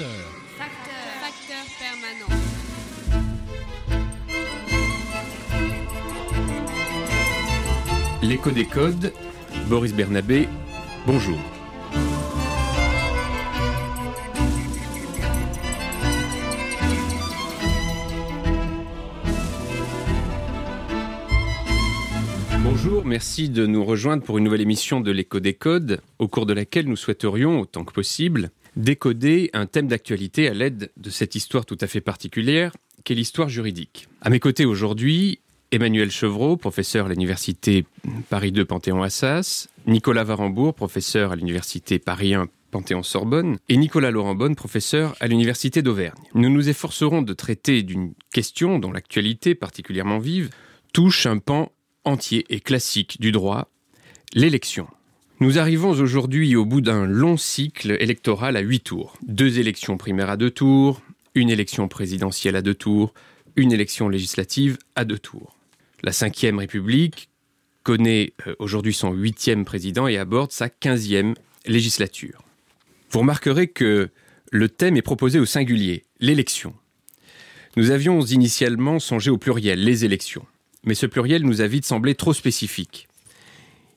Facteur. Facteur. Facteur permanent. L'écho des codes, Boris Bernabé, bonjour. Bonjour, merci de nous rejoindre pour une nouvelle émission de l'écho des codes, au cours de laquelle nous souhaiterions, autant que possible, décoder un thème d'actualité à l'aide de cette histoire tout à fait particulière qu'est l'histoire juridique. À mes côtés aujourd'hui, Emmanuel Chevreau, professeur à l'université Paris 2 Panthéon-Assas, Nicolas Varembourg, professeur à l'université Paris 1 Panthéon-Sorbonne, et Nicolas Laurent Bonne, professeur à l'université d'Auvergne. Nous nous efforcerons de traiter d'une question dont l'actualité particulièrement vive touche un pan entier et classique du droit, l'élection. Nous arrivons aujourd'hui au bout d'un long cycle électoral à huit tours. Deux élections primaires à deux tours, une élection présidentielle à deux tours, une élection législative à deux tours. La Ve République connaît euh, aujourd'hui son huitième président et aborde sa quinzième législature. Vous remarquerez que le thème est proposé au singulier, l'élection. Nous avions initialement songé au pluriel, les élections, mais ce pluriel nous a vite semblé trop spécifique.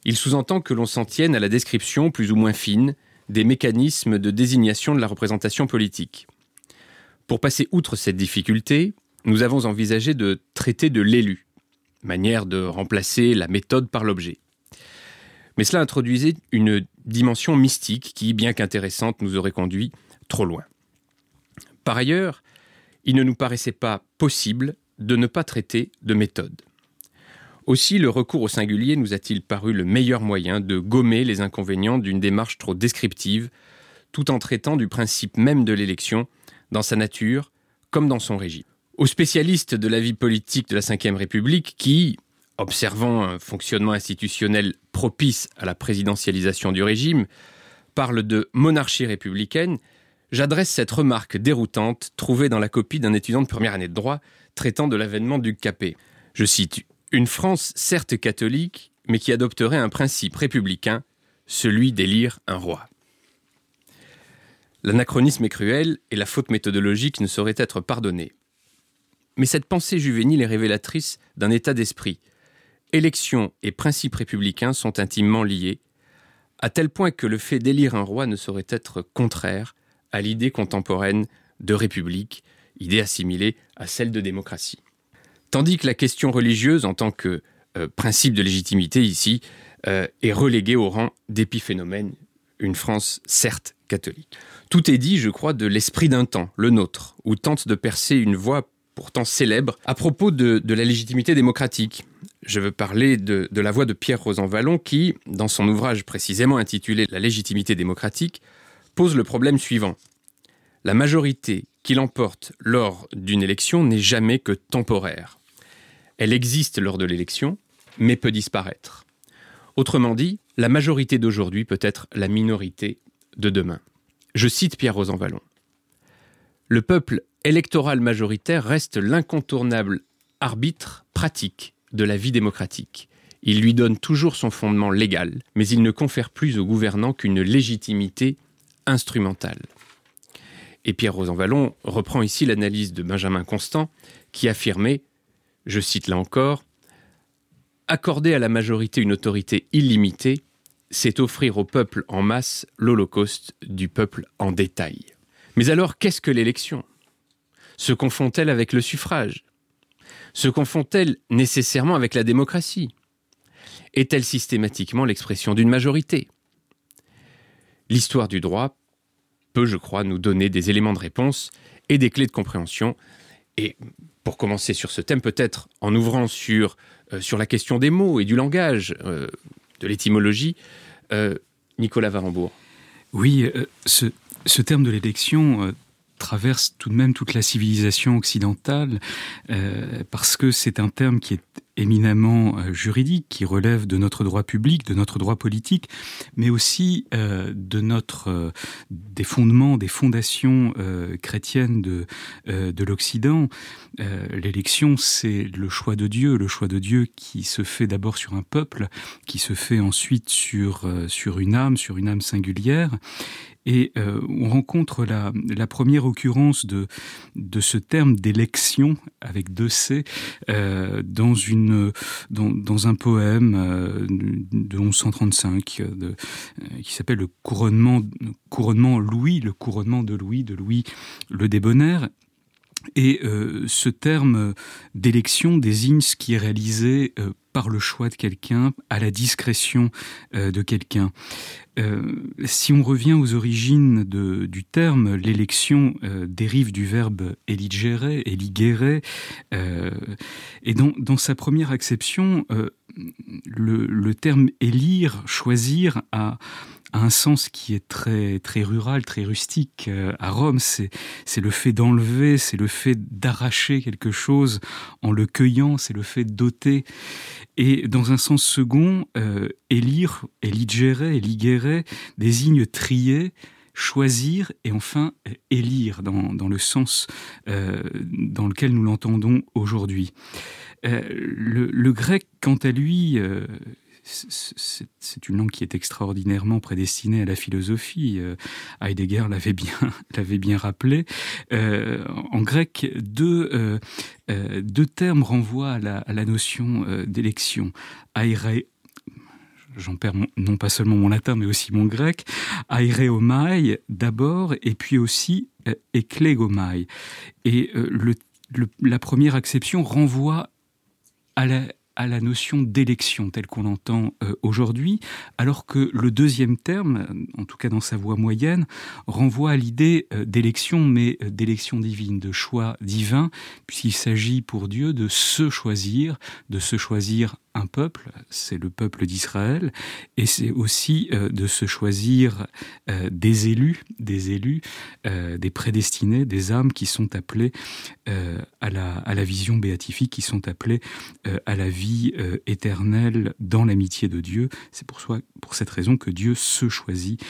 Il sous-entend que l'on s'en tienne à la description plus ou moins fine des mécanismes de désignation de la représentation politique. Pour passer outre cette difficulté, nous avons envisagé de traiter de l'élu, manière de remplacer la méthode par l'objet. Mais cela introduisait une dimension mystique qui, bien qu'intéressante, nous aurait conduit trop loin. Par ailleurs, il ne nous paraissait pas possible de ne pas traiter de méthode. Aussi, le recours au singulier nous a-t-il paru le meilleur moyen de gommer les inconvénients d'une démarche trop descriptive, tout en traitant du principe même de l'élection, dans sa nature comme dans son régime. Aux spécialistes de la vie politique de la Ve République qui, observant un fonctionnement institutionnel propice à la présidentialisation du régime, parlent de monarchie républicaine, j'adresse cette remarque déroutante trouvée dans la copie d'un étudiant de première année de droit traitant de l'avènement du Capet. Je cite Une France certes catholique, mais qui adopterait un principe républicain, celui d'élire un roi. L'anachronisme est cruel et la faute méthodologique ne saurait être pardonnée. Mais cette pensée juvénile est révélatrice d'un état d'esprit. Élection et principes républicains sont intimement liés, à tel point que le fait d'élire un roi ne saurait être contraire à l'idée contemporaine de république, idée assimilée à celle de démocratie. Tandis que la question religieuse, en tant que euh, principe de légitimité ici, euh, est reléguée au rang d'épiphénomène, une France certes catholique. Tout est dit, je crois, de l'esprit d'un temps, le nôtre, où tente de percer une voie pourtant célèbre, à propos de, la légitimité démocratique. Je veux parler de, la voix de Pierre Rosanvallon qui, dans son ouvrage précisément intitulé La légitimité démocratique, pose le problème suivant. La majorité qui l'emporte lors d'une élection n'est jamais que temporaire. Elle existe lors de l'élection, mais peut disparaître. Autrement dit, la majorité d'aujourd'hui peut être la minorité de demain. Je cite Pierre Rosanvallon. Le peuple électoral majoritaire reste l'incontournable arbitre pratique de la vie démocratique. Il lui donne toujours son fondement légal, mais il ne confère plus aux gouvernants qu'une légitimité instrumentale. Et Pierre Rosanvallon reprend ici l'analyse de Benjamin Constant, qui affirmait, je cite là encore, Accorder à la majorité une autorité illimitée, c'est offrir au peuple en masse l'holocauste du peuple en détail. Mais alors, qu'est-ce que l'élection? Se confond-elle avec le suffrage? Se confond-elle nécessairement avec la démocratie? Est-elle systématiquement l'expression d'une majorité? L'histoire du droit peut, je crois, nous donner des éléments de réponse et des clés de compréhension. Et pour commencer sur ce thème, peut-être en ouvrant sur, euh, sur la question des mots et du langage, euh, de l'étymologie, euh, Nicolas Varembourg. Oui, ce, ce, terme de l'élection traverse tout de même toute la civilisation occidentale, parce que c'est un terme qui est éminemment euh, juridique qui relève de notre droit public, de notre droit politique, mais aussi euh, de notre euh, des fondements, des fondations chrétiennes de de l'Occident. L'élection, c'est le choix de Dieu, le choix de Dieu qui se fait d'abord sur un peuple, qui se fait ensuite sur une âme, sur une âme singulière. Et euh, on rencontre la, première occurrence de, ce terme d'élection avec deux C euh, dans, un poème euh, de 1135 de, euh, qui s'appelle le couronnement, Louis, le couronnement de Louis, de Louis le débonnaire. Et ce terme d'élection désigne ce qui est réalisé par le choix de quelqu'un, à la discrétion euh, de quelqu'un. Euh, si on revient aux origines de, du terme, l'élection euh, dérive du verbe euh, et dans, dans, sa première acception, le, le, terme élire, choisir, a, un sens qui est très très rural, très rustique. Euh, à Rome, c'est le fait d'enlever, c'est le fait d'arracher quelque chose en le cueillant, c'est le fait d'ôter. Et dans un sens second, euh, élire, éligere, éligere désigne trier, choisir et enfin élire dans, dans le sens euh, dans lequel nous l'entendons aujourd'hui. Euh, le, le, grec, quant à lui, euh, c'est une langue qui est extraordinairement prédestinée à la philosophie. Euh, Heidegger l'avait bien, bien rappelé. Euh, en grec, deux, euh, deux termes renvoient à la, notion d'élection. Aire, j'en perds non pas seulement mon latin, mais aussi mon grec. Aireomai d'abord, et puis aussi euh, eklegomai. Et la première acception renvoie à la, à la notion d'élection telle qu'on l'entend euh, aujourd'hui, alors que le deuxième terme, en tout cas dans sa voix moyenne, renvoie à l'idée euh, d'élection, mais euh, d'élection divine, de choix divin, puisqu'il s'agit pour Dieu de se choisir, de se choisir un peuple, c'est le peuple d'Israël, et c'est aussi euh, de se choisir euh, des élus, des élus, euh, des prédestinés, des âmes qui sont appelées à, la, à la vision béatifique, qui sont appelées à la vie éternelle dans l'amitié de Dieu. C'est pour, pour cette raison que Dieu se choisit,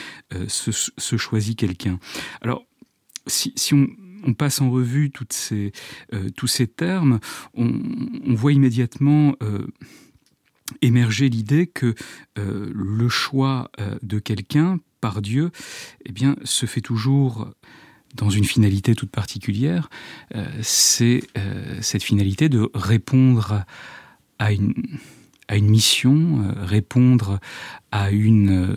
se, choisit quelqu'un. Alors, si, si on, passe en revue ces, tous ces termes, on, voit immédiatement émerger l'idée que euh, le choix euh, de quelqu'un par Dieu eh bien, se fait toujours dans une finalité toute particulière, euh, c'est cette finalité de répondre à une, à une mission, euh, répondre à une euh,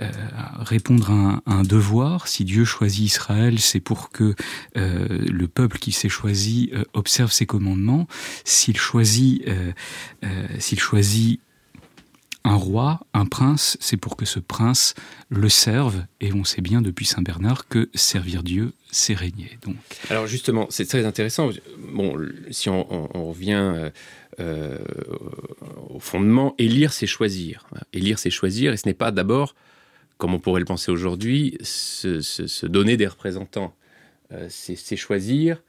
euh, répondre un, devoir. Si Dieu choisit Israël, c'est pour que le peuple qui s'est choisi observe ses commandements. S'il choisit, s'il choisit un roi, un prince, c'est pour que ce prince le serve. Et on sait bien depuis Saint Bernard que servir Dieu, c'est régner. Donc. Alors justement, c'est très intéressant. Bon, si on, revient euh, au fondement, élire, c'est choisir. Élire, c'est choisir, et ce n'est pas d'abord, comme on pourrait le penser aujourd'hui, se, donner des représentants. Euh, c'est choisir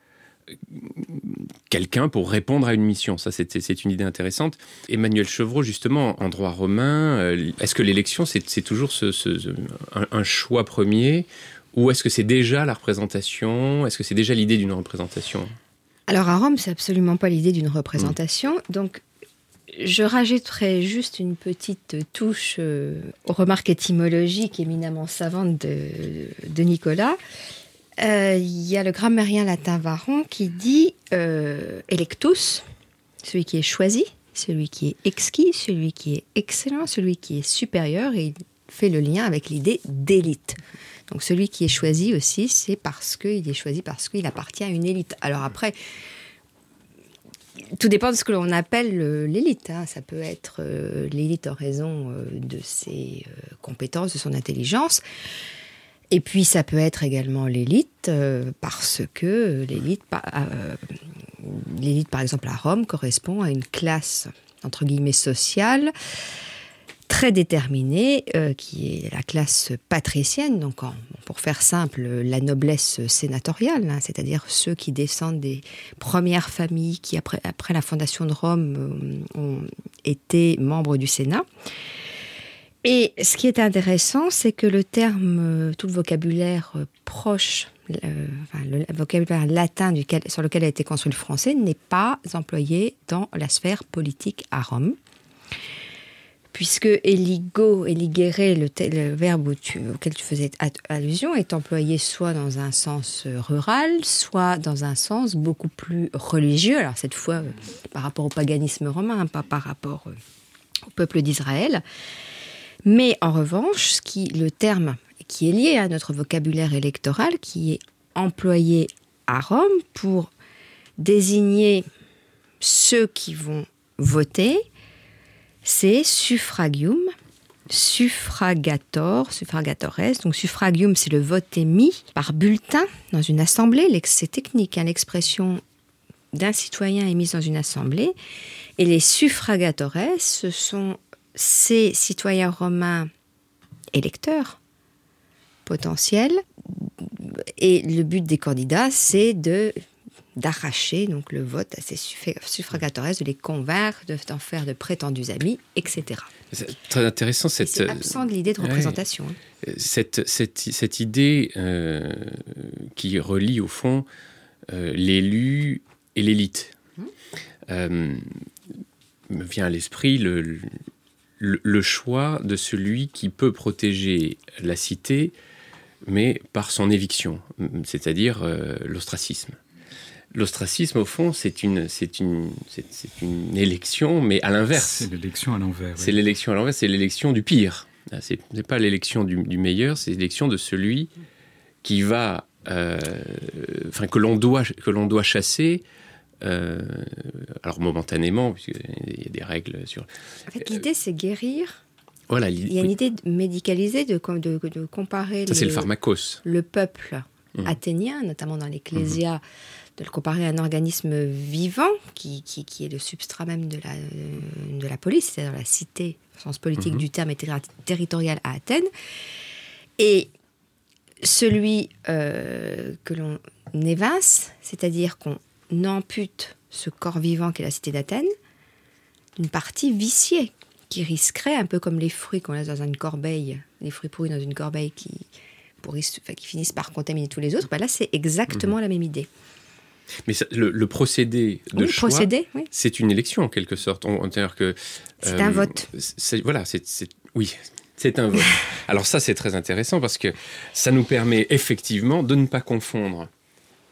quelqu'un pour répondre à une mission. Ça, c'est une idée intéressante. Emmanuel Chevreau, justement, en droit romain, euh, est-ce que l'élection, c'est toujours ce, ce, un, un, choix premier? Ou est-ce que c'est déjà la représentation? Est-ce que c'est déjà l'idée d'une représentation? Alors à Rome, c'est absolument pas l'idée d'une représentation. Mmh. Donc je rajouterai juste une petite touche euh, aux remarques étymologiques éminemment savantes de, de Nicolas. Il euh, y a le grammairien latin Varon qui dit euh, electus, celui qui est choisi, celui qui est exquis, celui qui est excellent, celui qui est supérieur, et il fait le lien avec l'idée d'élite. Donc celui qui est choisi aussi, c'est parce qu'il est choisi parce qu'il appartient à une élite. Alors après, tout dépend de ce que l'on appelle l'élite. Hein. Ça peut être euh, l'élite en raison euh, de ses euh, compétences, de son intelligence. Et puis ça peut être également l'élite euh, parce que l'élite, euh, l'élite par exemple à Rome correspond à une classe entre guillemets sociale très déterminée, euh, qui est la classe patricienne, donc pour faire simple, la noblesse sénatoriale, hein, c'est-à-dire ceux qui descendent des premières familles qui, après, après la fondation de Rome, ont été membres du Sénat. Et ce qui est intéressant, c'est que le terme, euh, tout le vocabulaire proche, le vocabulaire latin sur lequel a été construit le français, n'est pas employé dans la sphère politique à Rome puisque eligo, eligere, le, verbe auquel tu faisais allusion, est employé soit dans un sens euh, rural, soit dans un sens beaucoup plus religieux. Alors cette fois, euh, par rapport au paganisme romain, pas par rapport euh, au peuple d'Israël. Mais en revanche, le terme qui est lié à notre vocabulaire électoral, qui est employé à Rome pour désigner ceux qui vont voter, c'est suffragium, suffragator, suffragatores. Donc suffragium, c'est le vote émis par bulletin dans une assemblée. C'est technique, hein, l'expression d'un citoyen émise dans une assemblée. Et les suffragatores, ce sont ces citoyens romains électeurs potentiels. Et le but des candidats, c'est de d'arracher donc le vote à ces suffragateurs, de les convaincre, d'en faire de prétendus amis, etc. C'est très intéressant cette. C'est absent de l'idée de représentation. Hein. Cette, cette, cette, idée euh, qui relie au fond euh, l'élu et l'élite mmh. euh, me vient à l'esprit le, le, le, choix de celui qui peut protéger la cité, mais par son éviction, c'est-à-dire l'ostracisme. L'ostracisme, au fond, c'est une, c'est une, c'est, une élection, mais à l'inverse. C'est l'élection à l'envers. C'est l'élection à l'envers, c'est l'élection du pire. Ah, c'est, n'est pas l'élection du, meilleur, c'est l'élection de celui qui va, euh, enfin que l'on doit, que l'on doit chasser. Euh, alors momentanément, puisqu'il y a des règles sur. En fait, l'idée, c'est guérir. Voilà. Il y a une idée médicalisée de, de, de comparer. Ça, le, c'est le pharmacos. Le peuple mmh. athénien, notamment dans l'Ecclésia. Mmh de le comparer à un organisme vivant qui, qui, est le substrat même de la, euh, de la police, c'est-à-dire la cité, au sens politique mhm. du terme, et territorial à Athènes. Et celui euh, que l'on évince, c'est-à-dire qu'on ampute ce corps vivant qu'est la cité d'Athènes, d'une partie viciée, qui risquerait, un peu comme les fruits qu'on laisse dans une corbeille, les fruits pourris dans une corbeille qui, pourrissent, qui finissent par contaminer tous les autres, ben là c'est exactement mhm. la même idée. Mais le, procédé de choix, c'est une élection en quelque sorte. que c'est un euh, vote. Voilà, c'est oui, c'est un vote. Alors ça, c'est très intéressant parce que ça nous permet effectivement de ne pas confondre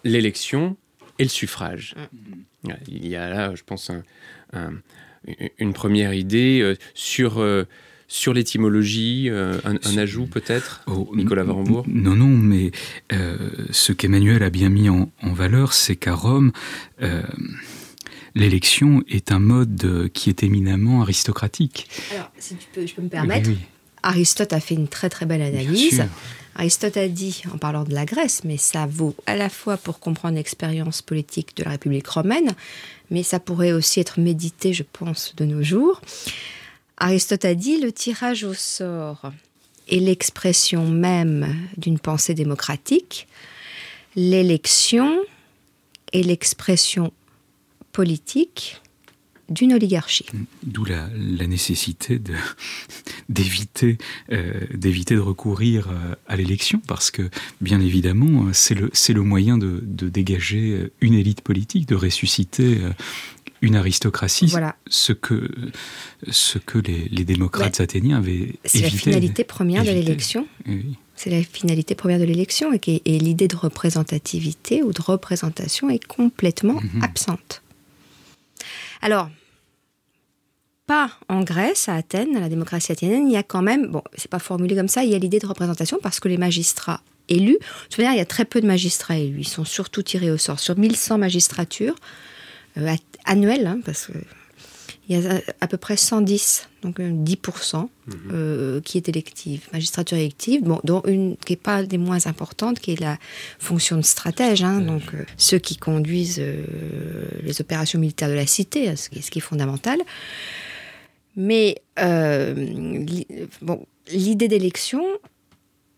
l'élection et le suffrage. Mm. Il y a là, je pense, une première idée euh, sur euh, sur l'étymologie, euh, un, ajout peut-être, oh, Nicolas Varembourg Non, non, mais euh, ce qu'Emmanuel a bien mis en, valeur, c'est qu'à Rome, euh, l'élection est un mode qui est éminemment aristocratique. Alors, si tu peux, je peux me permettre, Aristote a fait une très très belle analyse. Aristote a dit, en parlant de la Grèce, mais ça vaut à la fois pour comprendre l'expérience politique de la République romaine, mais ça pourrait aussi être médité, je pense, de nos jours. Aristote a dit le tirage au sort est l'expression même d'une pensée démocratique, l'élection est l'expression politique d'une oligarchie. D'où la, nécessité d'éviter euh, d'éviter de recourir euh, à l'élection, parce que bien évidemment, c'est le, le moyen de, de, dégager une élite politique, de ressusciter euh, une aristocratie, voilà. ce que, ce que les, les démocrates athéniens avaient C'est la finalité première de l'élection. C'est la finalité première de l'élection et, et l'idée de représentativité ou de représentation est complètement mhm. absente. Alors, pas en Grèce, à Athènes, à la démocratie athénienne, il y a quand même, bon, c'est pas formulé comme ça, il y a l'idée de représentation parce que les magistrats élus, je veux dire, il y a très peu de magistrats élus, ils sont surtout tirés au sort. Sur 1100 magistratures, euh, annuel, hein, parce qu'il y a à peu près 110, donc 10%, mhm. euh, qui est élective, magistrature élective, bon, dont une qui n'est pas des moins importantes, qui est la fonction de stratège, hein, donc euh, ceux qui conduisent euh, les opérations militaires de la cité, ce qui, ce qui est fondamental. Mais euh, bon, l'idée d'élection,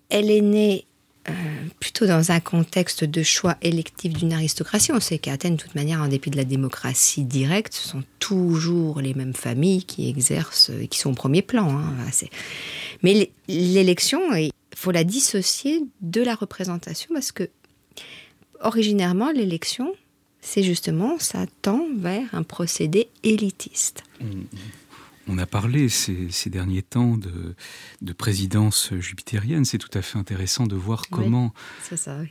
elle est née euh, plutôt dans un contexte de choix électif d'une aristocratie. On sait qu'à Athènes, de toute manière, en dépit de la démocratie directe, ce sont toujours les mêmes familles qui exercent, et qui sont au premier plan. Hein. Mais l'élection, il faut la dissocier de la représentation parce que, originairement, l'élection, c'est justement, ça tend vers un procédé élitiste. Mmh, mmh. On a parlé ces, derniers temps de, de, présidence jupitérienne. C'est tout à fait intéressant de voir comment,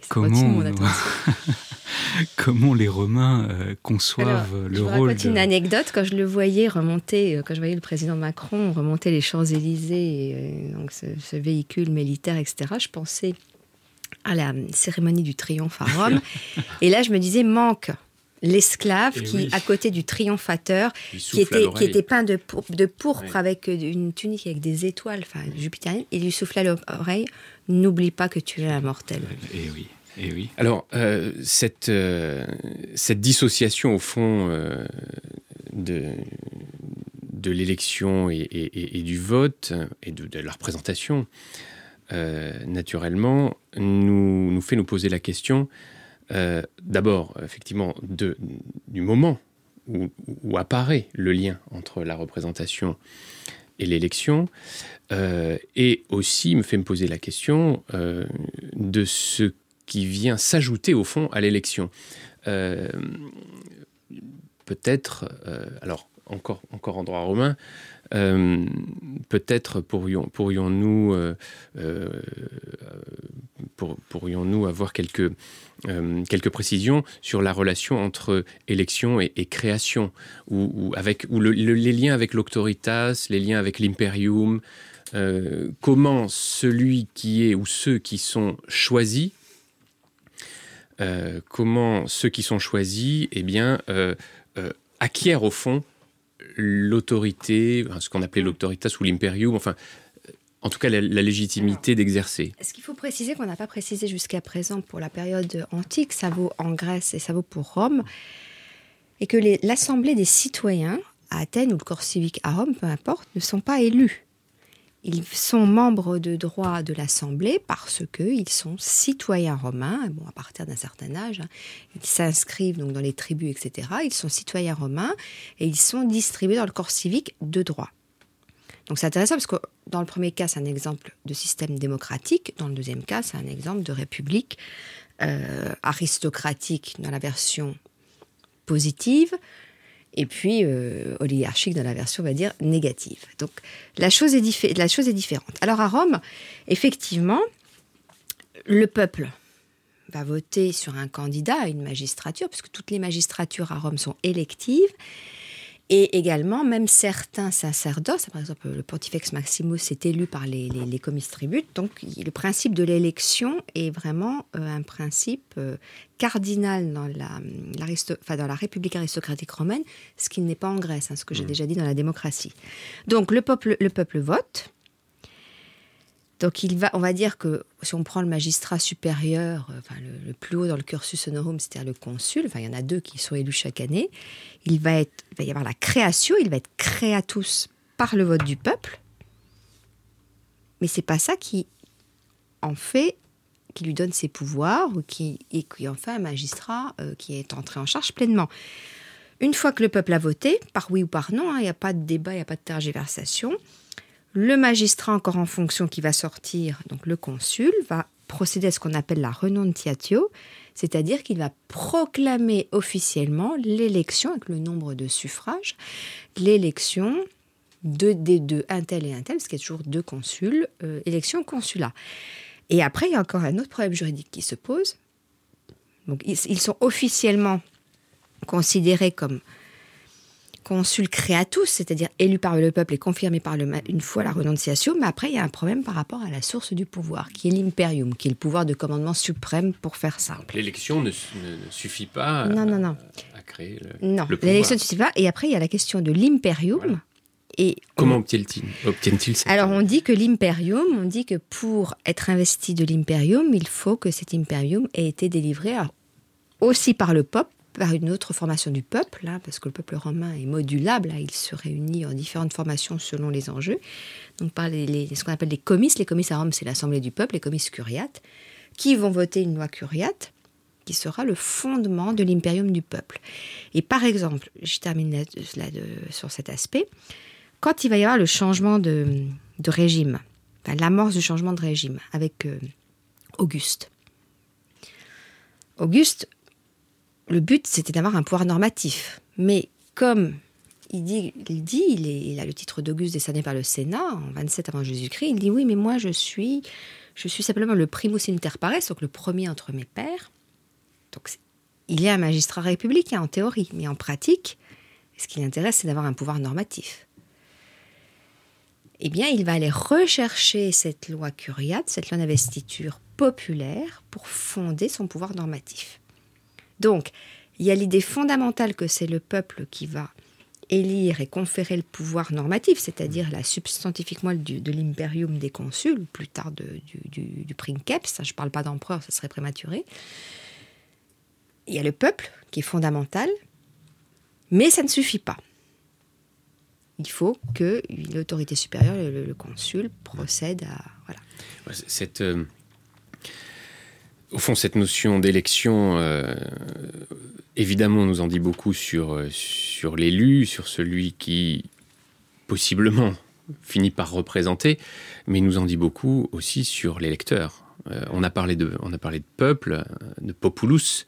comment, comment les Romains euh, conçoivent le je rôle. Je une anecdote. Quand je le voyais remonter, euh, quand je voyais le président Macron remonter les Champs-Élysées, euh, donc ce, ce, véhicule militaire, etc., je pensais à la cérémonie du triomphe à Rome. et là, je me disais, manque l'esclave eh qui, à côté du triomphateur, qui était, qui était peint de, de pourpre avec une tunique avec des étoiles, enfin jupitérienne, il lui soufflait à l'oreille N'oublie pas que tu es un mortel. Et eh oui. Et eh oui. Alors, euh, cette, euh, cette dissociation, au fond, euh, de, de l'élection et, du vote, et de, de la représentation, naturellement, nous, nous fait nous poser la question euh, d'abord, effectivement, du moment où, apparaît le lien entre la représentation et l'élection, euh, et aussi me fait me poser la question euh, de ce qui vient s'ajouter au fond à l'élection. Peut-être, alors encore en droit romain, euh, peut-être pourrions, pourrions-nous euh, euh, pourrions-nous avoir quelques, quelques précisions sur la relation entre élection et, création, ou, avec, ou les liens avec l'autoritas, les liens avec l'imperium, comment celui qui est ou ceux qui sont choisis, comment ceux qui sont choisis, eh bien, acquièrent au fond l'autorité, ce qu'on appelait l'autoritas ou l'imperium, enfin, en tout cas la, légitimité d'exercer. Ce qu'il faut préciser, qu'on n'a pas précisé jusqu'à présent pour la période antique, ça vaut en Grèce et ça vaut pour Rome, et que l'assemblée des citoyens à Athènes ou le corps civique à Rome, peu importe, ne sont pas élus? Ils sont membres de droit de l'Assemblée parce qu'ils sont citoyens romains, bon, à partir d'un certain âge. Ils s'inscrivent donc dans les tribus, etc. Ils sont citoyens romains et ils sont distribués dans le corps civique de droit. Donc c'est intéressant parce que dans le premier cas, c'est un exemple de système démocratique. Dans le deuxième cas, c'est un exemple de république euh, aristocratique dans la version positive, et puis euh, oligarchique dans la version, on va dire, négative. Donc la chose, est la chose est différente. Alors à Rome, effectivement, le peuple va voter sur un candidat à une magistrature, puisque toutes les magistratures à Rome sont électives, et également, même certains sacerdoces, par exemple le pontifex maximus est élu par les, les, comices tributes, donc le principe de l'élection est vraiment euh, un principe euh, cardinal dans la, dans la République aristocratique romaine, ce qui n'est pas en Grèce, hein, ce que j'ai mmh. déjà dit dans la démocratie. Donc le peuple, le peuple vote, donc il va, on va dire que si on prend le magistrat supérieur, euh, enfin le, plus haut dans le cursus honorum, c'est-à-dire le consul, enfin il y en a deux qui sont élus chaque année, il va, être, y avoir la création, il va être créatus par le vote du peuple, mais c'est pas ça qui en fait, qui lui donne ses pouvoirs ou qui, et qui en fait un magistrat euh, qui est entré en charge pleinement. Une fois que le peuple a voté, par oui ou par non, hein, il n'y a pas de débat, il n'y a pas de tergiversation, le magistrat encore en fonction qui va sortir, donc le consul, va procéder à ce qu'on appelle la renonciatio, c'est-à-dire qu'il va proclamer officiellement l'élection avec le nombre de suffrages, l'élection de, des deux, un tel et un tel, parce qu'il y a toujours deux consuls, euh, élection consulat. Et après, il y a encore un autre problème juridique qui se pose. Ils sont officiellement considérés comme consul créatus, c'est-à-dire élu par le peuple et confirmé par le une fois la renonciation, mais après il y a un problème par rapport à la source du pouvoir, qui est l'imperium, qui est le pouvoir de commandement suprême pour faire simple. L'élection ne, suffit pas non, non, non. à, créer le, non, l'élection ne suffit pas. Et après il y a la question de l'imperium. Et Comment obtiennent-ils ça Alors on dit que l'imperium, on dit que pour être investi de l'imperium, il faut que cet imperium ait été délivré aussi par le peuple par une autre formation du peuple, hein, parce que le peuple romain est modulable, hein, il se réunit en différentes formations selon les enjeux. Donc par ce qu'on appelle les comices. Les comices à Rome, c'est l'assemblée du peuple, les comices curiates, qui vont voter une loi curiate qui sera le fondement de l'impérium du peuple. Et par exemple, je termine là, sur cet aspect, quand il va y avoir le changement de, régime, l'amorce du changement de régime avec euh, Auguste. Auguste, le but, c'était d'avoir un pouvoir normatif. Mais comme il dit, il, a le titre d'Auguste décerné par le Sénat en 27 avant Jésus-Christ, il dit oui, mais moi je suis, je suis simplement le primus inter pares, donc le premier entre mes pères. Donc il est un magistrat républicain en théorie, mais en pratique, ce qui l'intéresse, c'est d'avoir un pouvoir normatif. Eh bien, il va aller rechercher cette loi curiate, cette loi d'investiture populaire, pour fonder son pouvoir normatif. Donc, il y a l'idée fondamentale que c'est le peuple qui va élire et conférer le pouvoir normatif, c'est-à-dire la substantifique moelle de l'imperium des consuls, plus tard du, du, princeps, je ne parle pas d'empereur, ça serait prématuré. Il y a le peuple qui est fondamental, mais ça ne suffit pas. Il faut que l'autorité supérieure, le, consul, procède à... Voilà. Cette, euh, au fond, cette notion d'élection, euh, évidemment, nous en dit beaucoup sur, euh, sur l'élu, sur celui qui, possiblement, finit par représenter, mais nous en dit beaucoup aussi sur l'électeur. Euh, on, a parlé de, peuple, de populus,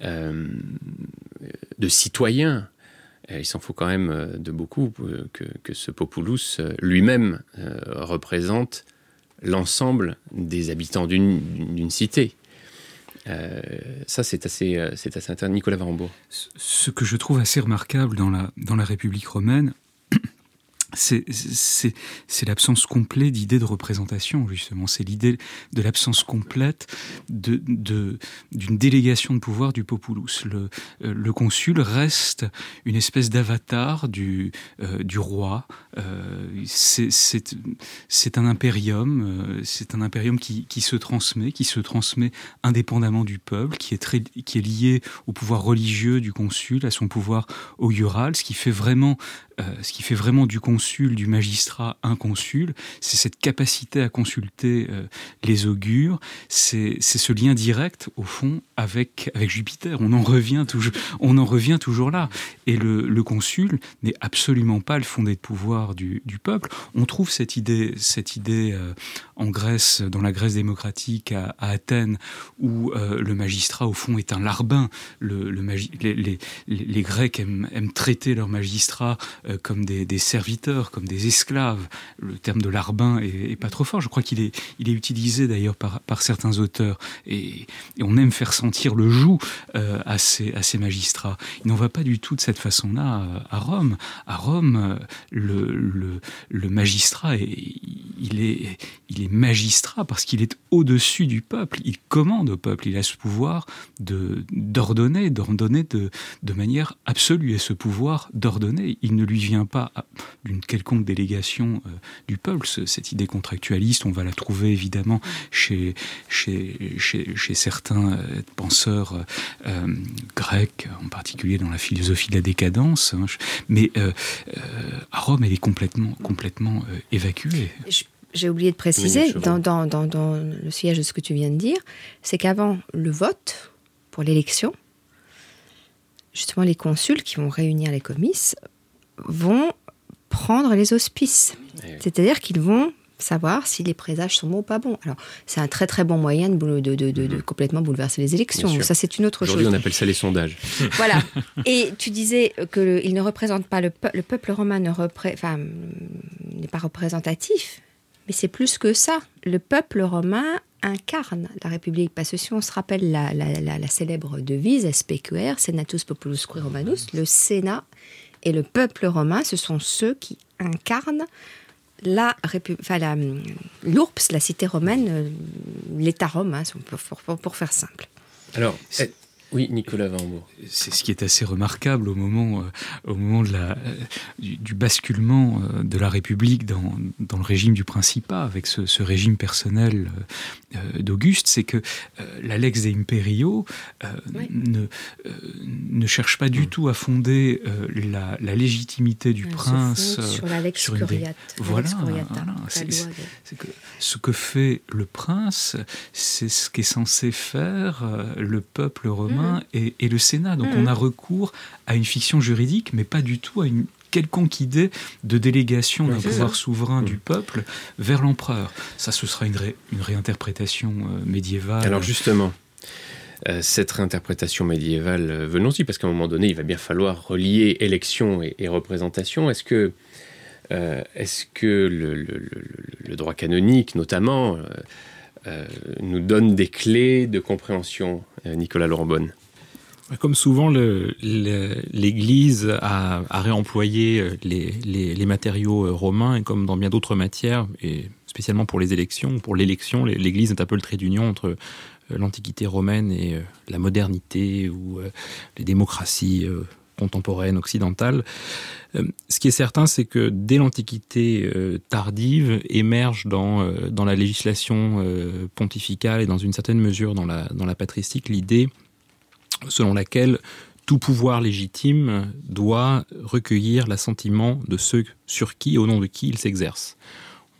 de citoyen. Il s'en faut quand même de beaucoup que, que ce populus lui-même représente l'ensemble des habitants d'une cité. Euh, ça, c'est assez, euh, c'est assez intéressant. Nicolas Varembourg. Ce que je trouve assez remarquable dans la, dans la République romaine, c'est l'absence complète d'idée de représentation, justement. C'est l'idée de l'absence complète d'une de, d'une délégation de pouvoir du populus. Le, euh, le consul reste une espèce d'avatar du, euh, du roi. Euh, c'est un impérium, euh, c'est un impérium qui, qui, se transmet, qui se transmet indépendamment du peuple, qui est, très, qui est lié au pouvoir religieux du consul, à son pouvoir augural, ce qui fait vraiment ce qui fait vraiment du consul, du magistrat, un consul, c'est cette capacité à consulter euh, les augures, c'est ce lien direct, au fond, avec, Jupiter. On en, revient toujours, là. Et le, consul n'est absolument pas le fondé de pouvoir du, peuple. On trouve cette idée, cette idée euh, en Grèce, dans la Grèce démocratique, à, Athènes, où le magistrat, au fond, est un larbin. Le, le les, les, les, Grecs aiment, aiment traiter leurs magistrats euh, comme des, serviteurs, comme des esclaves. Le terme de larbin est, pas trop fort. Je crois qu'il est, il est utilisé d'ailleurs par, certains auteurs. Et, on aime faire sentir le joug euh, à, ces, magistrats. Il n'en va pas du tout de cette façon-là euh, à Rome. À Rome, le, magistrat, est, il, est, magistrat parce qu'il est au-dessus du peuple. Il commande au peuple. Il a ce pouvoir d'ordonner, d'ordonner de, de manière absolue. Et ce pouvoir d'ordonner, il ne lui vient pas d'une quelconque délégation euh, du peuple. cette idée contractualiste, on va la trouver évidemment chez, chez, chez, certains euh, penseurs euh, grecs, en particulier dans la philosophie de la décadence. Hein. mais à Rome, elle est complètement, complètement évacuée. J'ai oublié de préciser, dans, dans, dans, dans, le siège de ce que tu viens de dire, c'est qu'avant le vote pour l'élection, justement les consuls qui vont réunir les comices vont prendre les auspices. Eh C'est-à-dire qu'ils vont savoir si les présages sont bons ou pas bons. Alors, c'est un très très bon moyen de, de, de, de mhm. complètement bouleverser les élections. Ça, c'est une autre chose. Aujourd'hui, on appelle ça les sondages. voilà. Et tu disais qu'il ne représente pas le, le peuple romain, n'est enfin, pas représentatif, mais c'est plus que ça. Le peuple romain incarne la République. Parce que si on se rappelle la, la, la, la célèbre devise SPQR, Senatus Populusque Romanus, le Sénat et le peuple romain, ce sont ceux qui incarnent la, enfin, la la cité romaine, euh, l'État romain, pour, pour, faire simple. Alors, Oui, Nicolas Varmbourg. C'est ce qui est assez remarquable au moment, euh, au moment de la, euh, du, basculement euh, de la République dans, dans, le régime du Principat, avec ce, ce régime personnel d'Auguste, c'est que la Lex de Imperio ne, ne cherche pas du mm. tout à fonder la, la, légitimité du prince sur la Lex sur Voilà, voilà c'est que ce que fait le prince, c'est ce qu'est censé faire le peuple romain Mhm. et, le Sénat. Donc on mhm. a recours à une fiction juridique, mais pas du tout à une quelconque idée de délégation d'un pouvoir souverain du peuple vers l'empereur. Ça, ce sera une, une réinterprétation euh, médiévale. Alors justement, euh, cette réinterprétation médiévale, euh, venons-y, parce qu'à un moment donné, il va bien falloir relier élection et, représentation. Est-ce que, est que le, droit canonique, notamment, euh, nous donne des clés de compréhension, euh, Nicolas Laurent comme souvent, l'Église a, réemployé euh, les, matériaux romains, et comme dans bien d'autres matières, et spécialement pour les élections, pour l'élection, l'Église est un peu le trait d'union entre l'Antiquité romaine et la modernité ou les démocraties contemporaine occidentale. Euh, ce qui est certain, c'est que dès l'Antiquité euh, tardive émerge dans, euh, dans la législation pontificale et dans une certaine mesure dans la, dans la patristique l'idée selon laquelle tout pouvoir légitime doit recueillir l'assentiment de ceux sur qui, au nom de qui il s'exerce.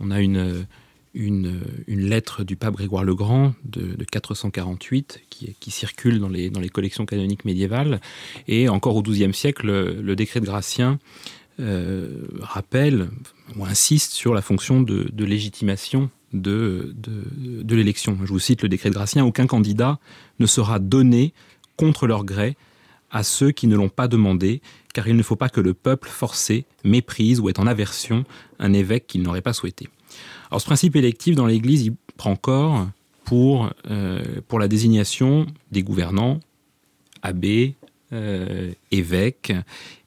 On a une une, lettre du pape Grégoire le Grand de, 448 qui, circule dans les, dans les collections canoniques médiévales. Et encore au XIIe siècle, le, décret de Gratien euh, rappelle ou insiste sur la fonction de, légitimation de, de, l'élection. Je vous cite le décret de Gratien, aucun candidat ne sera donné contre leur gré à ceux qui ne l'ont pas demandé, car il ne faut pas que le peuple forcé méprise ou ait en aversion un évêque qu'il n'aurait pas souhaité. Alors ce principe électif dans l'Église, prend corps euh, pour la désignation des gouvernants, abbés, euh, évêques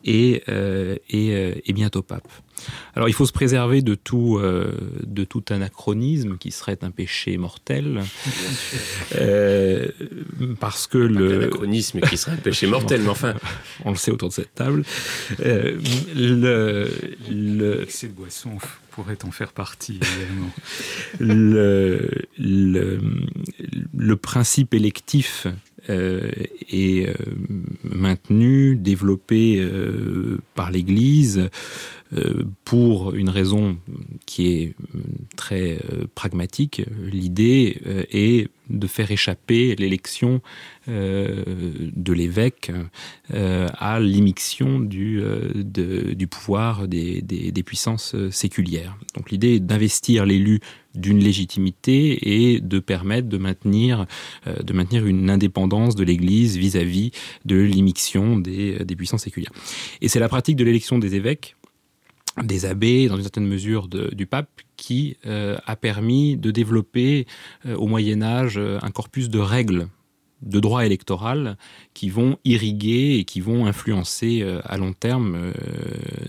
et, euh, et, et, bientôt pape. Alors il faut se préserver de tout, de tout anachronisme qui serait un péché mortel. parce que le... Anachronisme qui serait un péché mortel, mais enfin... On le sait autour de cette table. le, le... de boisson pourrait en faire partie également. le, le, le, principe électif euh, est euh, maintenu, développé euh, par l'Église pour une raison qui est très pragmatique. L'idée est de faire échapper l'élection de l'évêque à l'immixtion du, pouvoir des, des, des puissances séculières. Donc l'idée est d'investir l'élu d'une légitimité et de permettre de maintenir, euh, de maintenir une indépendance de l'Église vis-à-vis de l'immixtion des, des puissances séculières. Et c'est la pratique de l'élection des évêques des abbés, dans une certaine mesure du pape, qui euh, a permis de développer euh, au Moyen Âge un corpus de règles de droit électoral qui vont irriguer et qui vont influencer à long terme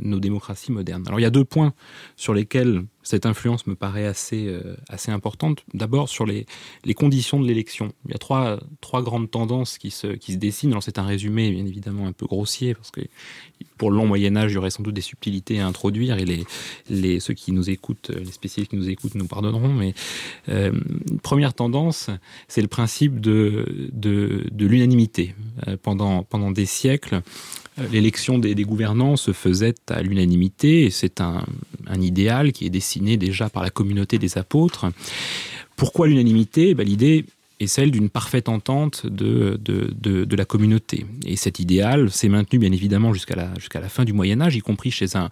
nos démocraties modernes. Alors il y a deux points sur lesquels cette influence me paraît assez, euh, assez importante. D'abord sur les, les conditions de l'élection. Il y a trois, trois grandes tendances qui se, qui se dessinent. Alors c'est un résumé bien évidemment un peu grossier parce que pour le long Moyen Âge, il y aurait sans doute des subtilités à introduire et les, les, ceux qui nous écoutent, les spécialistes qui nous écoutent nous pardonneront. Mais euh, première tendance, c'est le principe de, de, de l'unanimité. Euh, pendant, pendant des siècles, l'élection des, gouvernants se faisait à l'unanimité et c'est un, idéal qui est dessiné déjà par la communauté des apôtres. Pourquoi l'unanimité? Ben, L'idée est celle d'une parfaite entente de, la communauté. Et cet idéal s'est maintenu bien évidemment jusqu'à la, fin du Moyen Âge, y compris chez un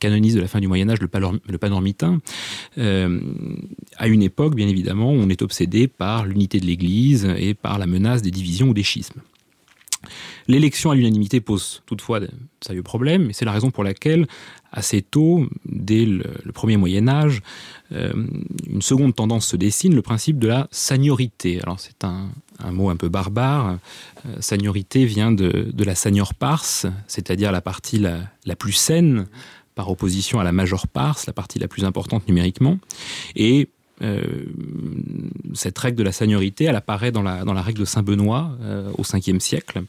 canoniste de la fin du Moyen Âge, le, le panormitain. Euh, à une époque, bien évidemment, on est obsédé par l'unité de l'Église et par la menace des divisions ou des schismes. L'élection à l'unanimité pose toutefois de sérieux problèmes, et c'est la raison pour laquelle, assez tôt, dès le, premier Moyen Âge, euh, une seconde tendance se dessine, le principe de la seniorité. Alors c'est un, mot un peu barbare. Euh, vient de, la senior pars, c'est-à-dire la partie la, plus saine, par opposition à la major pars, la partie la plus importante numériquement. Cette règle de la seigneurie, elle apparaît dans la, dans la règle de Saint-Benoît au 5e siècle.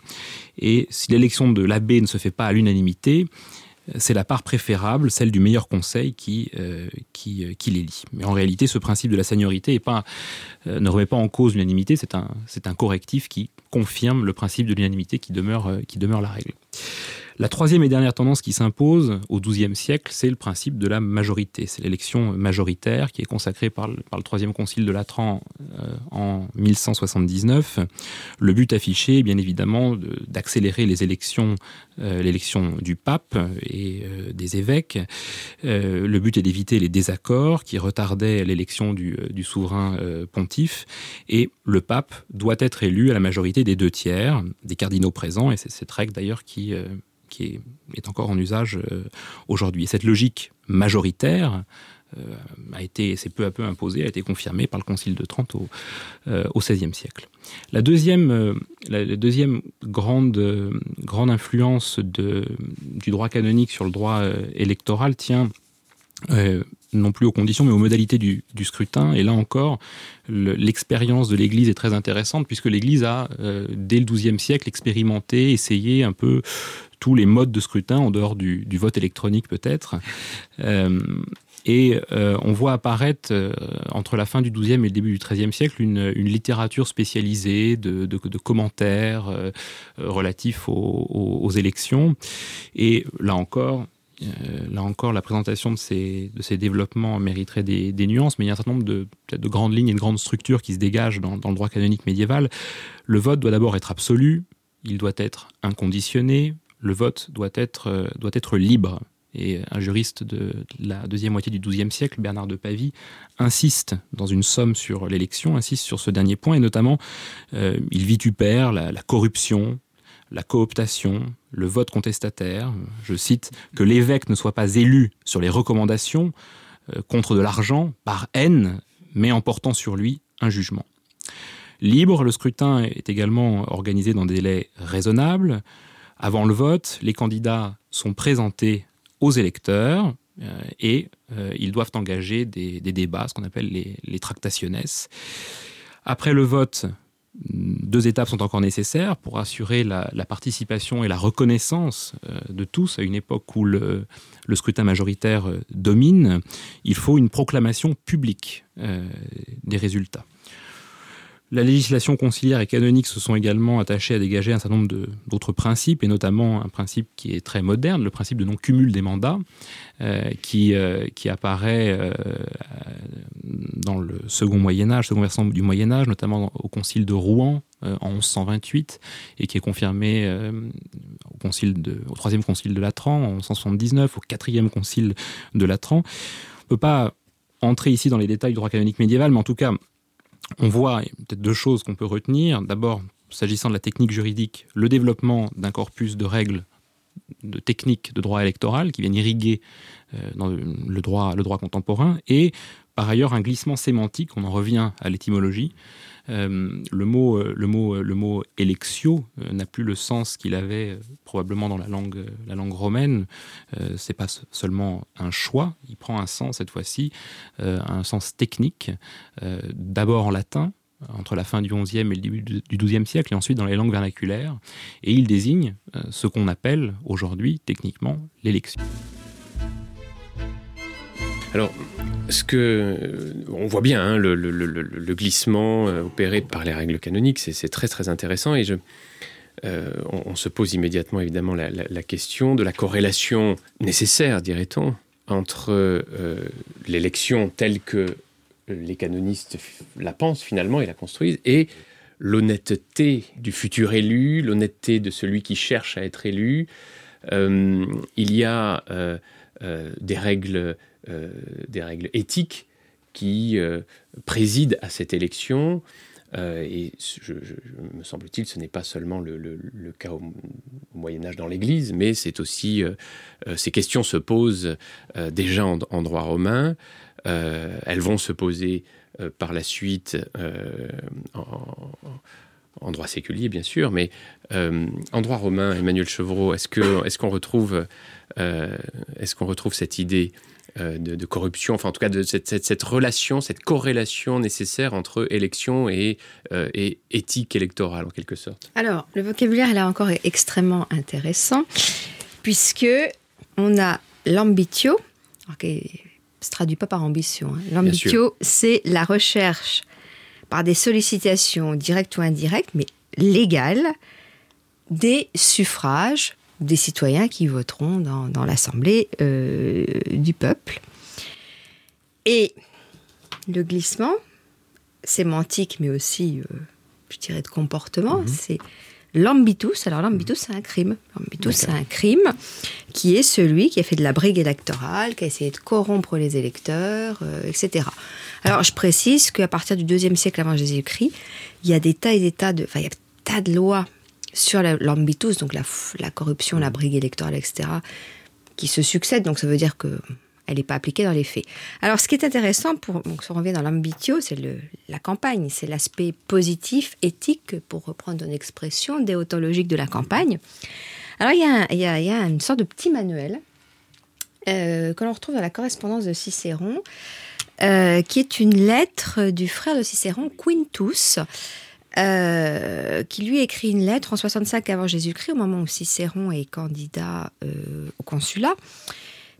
Et si l'élection de l'abbé ne se fait pas à l'unanimité, c'est la part préférable, celle du meilleur conseil, qui, euh, qui, euh, qui l'élit. Mais en réalité, ce principe de la seniorité euh, ne remet pas en cause l'unanimité, c'est un, un correctif qui confirme le principe de l'unanimité qui demeure, qui demeure la règle. La troisième et dernière tendance qui s'impose au XIIe siècle, c'est le principe de la majorité. C'est l'élection majoritaire qui est consacrée par le, troisième concile de Latran euh, en 1179. Le but affiché est bien évidemment d'accélérer les élections, euh, l'élection du pape et euh, des évêques. le but est d'éviter les désaccords qui retardaient l'élection du, souverain pontife. Et le pape doit être élu à la majorité des deux tiers des cardinaux présents. Et c'est cette règle d'ailleurs qui qui est, encore en usage euh, aujourd'hui. Et cette logique majoritaire euh, a été, s'est peu à peu imposée, a été confirmée par le Concile de Trente au, euh, XVIe siècle. La deuxième, la, deuxième grande, grande influence de, du droit canonique sur le droit électoral tient non plus aux conditions, mais aux modalités du, scrutin. Et là encore, l'expérience de l'Église est très intéressante, puisque l'Église a, dès le XIIe siècle, expérimenté, essayé un peu tous les modes de scrutin, en dehors du, vote électronique peut-être. Euh, et euh, on voit apparaître euh, entre la fin du XIIe et le début du XIIIe siècle une, littérature spécialisée de, commentaires relatifs aux, élections. Et là encore, là encore, la présentation de ces, développements mériterait des, nuances, mais il y a un certain nombre de, de grandes lignes et de grandes structures qui se dégagent dans, le droit canonique médiéval. Le vote doit d'abord être absolu, il doit être inconditionné, le vote doit être, euh, libre. Et un juriste de la deuxième moitié du XIIe siècle, Bernard de Pavie, insiste dans une somme sur l'élection, insiste sur ce dernier point, et notamment, euh, il vitupère la corruption, la cooptation, le vote contestataire. Je cite que l'évêque ne soit pas élu sur les recommandations euh, contre de l'argent par haine, mais en portant sur lui un jugement. Libre, le scrutin est également organisé dans des délais raisonnables. Avant le vote, les candidats sont présentés aux électeurs euh, et euh, ils doivent engager des, débats, ce qu'on appelle les, les. Après le vote, deux étapes sont encore nécessaires pour assurer la, participation et la reconnaissance euh, de tous à une époque où le, scrutin majoritaire domine. Il faut une proclamation publique des résultats. La législation conciliaire et canonique se sont également attachées à dégager un certain nombre d'autres principes, et notamment un principe qui est très moderne, le principe de non-cumul des mandats, euh, qui, euh, qui apparaît euh, dans le second Moyen-Âge, second versant du Moyen-Âge, notamment au concile de Rouen en 1128, et qui est confirmé au, concile de, au troisième concile de Latran en 1179, au quatrième concile de Latran. On ne peut pas entrer ici dans les détails du droit canonique médiéval, mais en tout cas, on voit peut-être deux choses qu'on peut retenir. D'abord, s'agissant de la technique juridique, le développement d'un corpus de règles de techniques de droit électoral qui viennent irriguer euh, le droit contemporain et par ailleurs un glissement sémantique, on en revient à l'étymologie, euh, le, mot, euh, le, mot, euh, le mot électio n'a plus le sens qu'il avait probablement dans la langue, la langue romaine. c'est pas seulement un choix, il prend un sens cette fois-ci, un sens technique, d'abord en latin, entre la fin du XIe et le début du XIIe siècle, et ensuite dans les langues vernaculaires, et il désigne ce qu'on appelle aujourd'hui techniquement l'élection. Alors, ce que euh, on voit bien hein, le, glissement euh, opéré par les règles canoniques, c'est très très intéressant et euh, on, se pose immédiatement évidemment la, question de la corrélation nécessaire, dirait-on, entre l'élection telle que les canonistes la pensent finalement et la construisent et l'honnêteté du futur élu, l'honnêteté de celui qui cherche à être élu. il y a des règles des règles éthiques qui euh, président à cette élection. Euh, et me semble-t-il, ce n'est pas seulement le, cas au, Moyen Âge dans l'Église, mais c'est aussi ces questions se posent déjà en, droit romain. elles vont se poser par la suite en, droit séculier, bien sûr, mais en droit romain, Emmanuel Chevreau, est-ce qu'on est retrouve, est qu'on retrouve cette idée euh, de, de corruption, enfin en tout cas de cette, cette- cette relation, cette corrélation nécessaire entre élection et, euh, et éthique électorale en quelque sorte. Alors, le vocabulaire là encore est extrêmement intéressant puisque on a l'ambitio, qui se traduit pas par ambition. hein. L'ambitio, c'est la recherche par des sollicitations directes ou indirectes, mais légales, des suffrages des citoyens qui voteront dans, dans l'Assemblée euh, du peuple. Et le glissement, sémantique, mais aussi, euh, je dirais, de comportement, c'est l'ambitus. Alors, l'ambitus, c'est un crime. L'ambitus, c'est un crime qui est celui qui a fait de la brigue électorale, qui a essayé de corrompre les électeurs, euh, etc. Alors, je précise qu'à partir du deuxième siècle avant Jésus-Christ, il y a des tas et des tas de, enfin, il y a des tas de lois sur la- l'ambitus, donc la, corruption, la brigue électorale, etc., qui se succèdent. Donc, ça veut dire que elle n'est pas appliquée dans les faits. Alors, ce qui est intéressant, pour, donc, si on revient dans l'ambitio, c'est la campagne, c'est l'aspect positif, éthique, pour reprendre une expression déontologique de la campagne. Alors, il y a, y a une sorte de petit manuel euh, que l'on retrouve dans la correspondance de Cicéron, euh, qui est une lettre du frère de Cicéron, Quintus, euh, qui lui écrit une lettre en 65 avant Jésus-Christ, au moment où Cicéron est candidat euh, au consulat.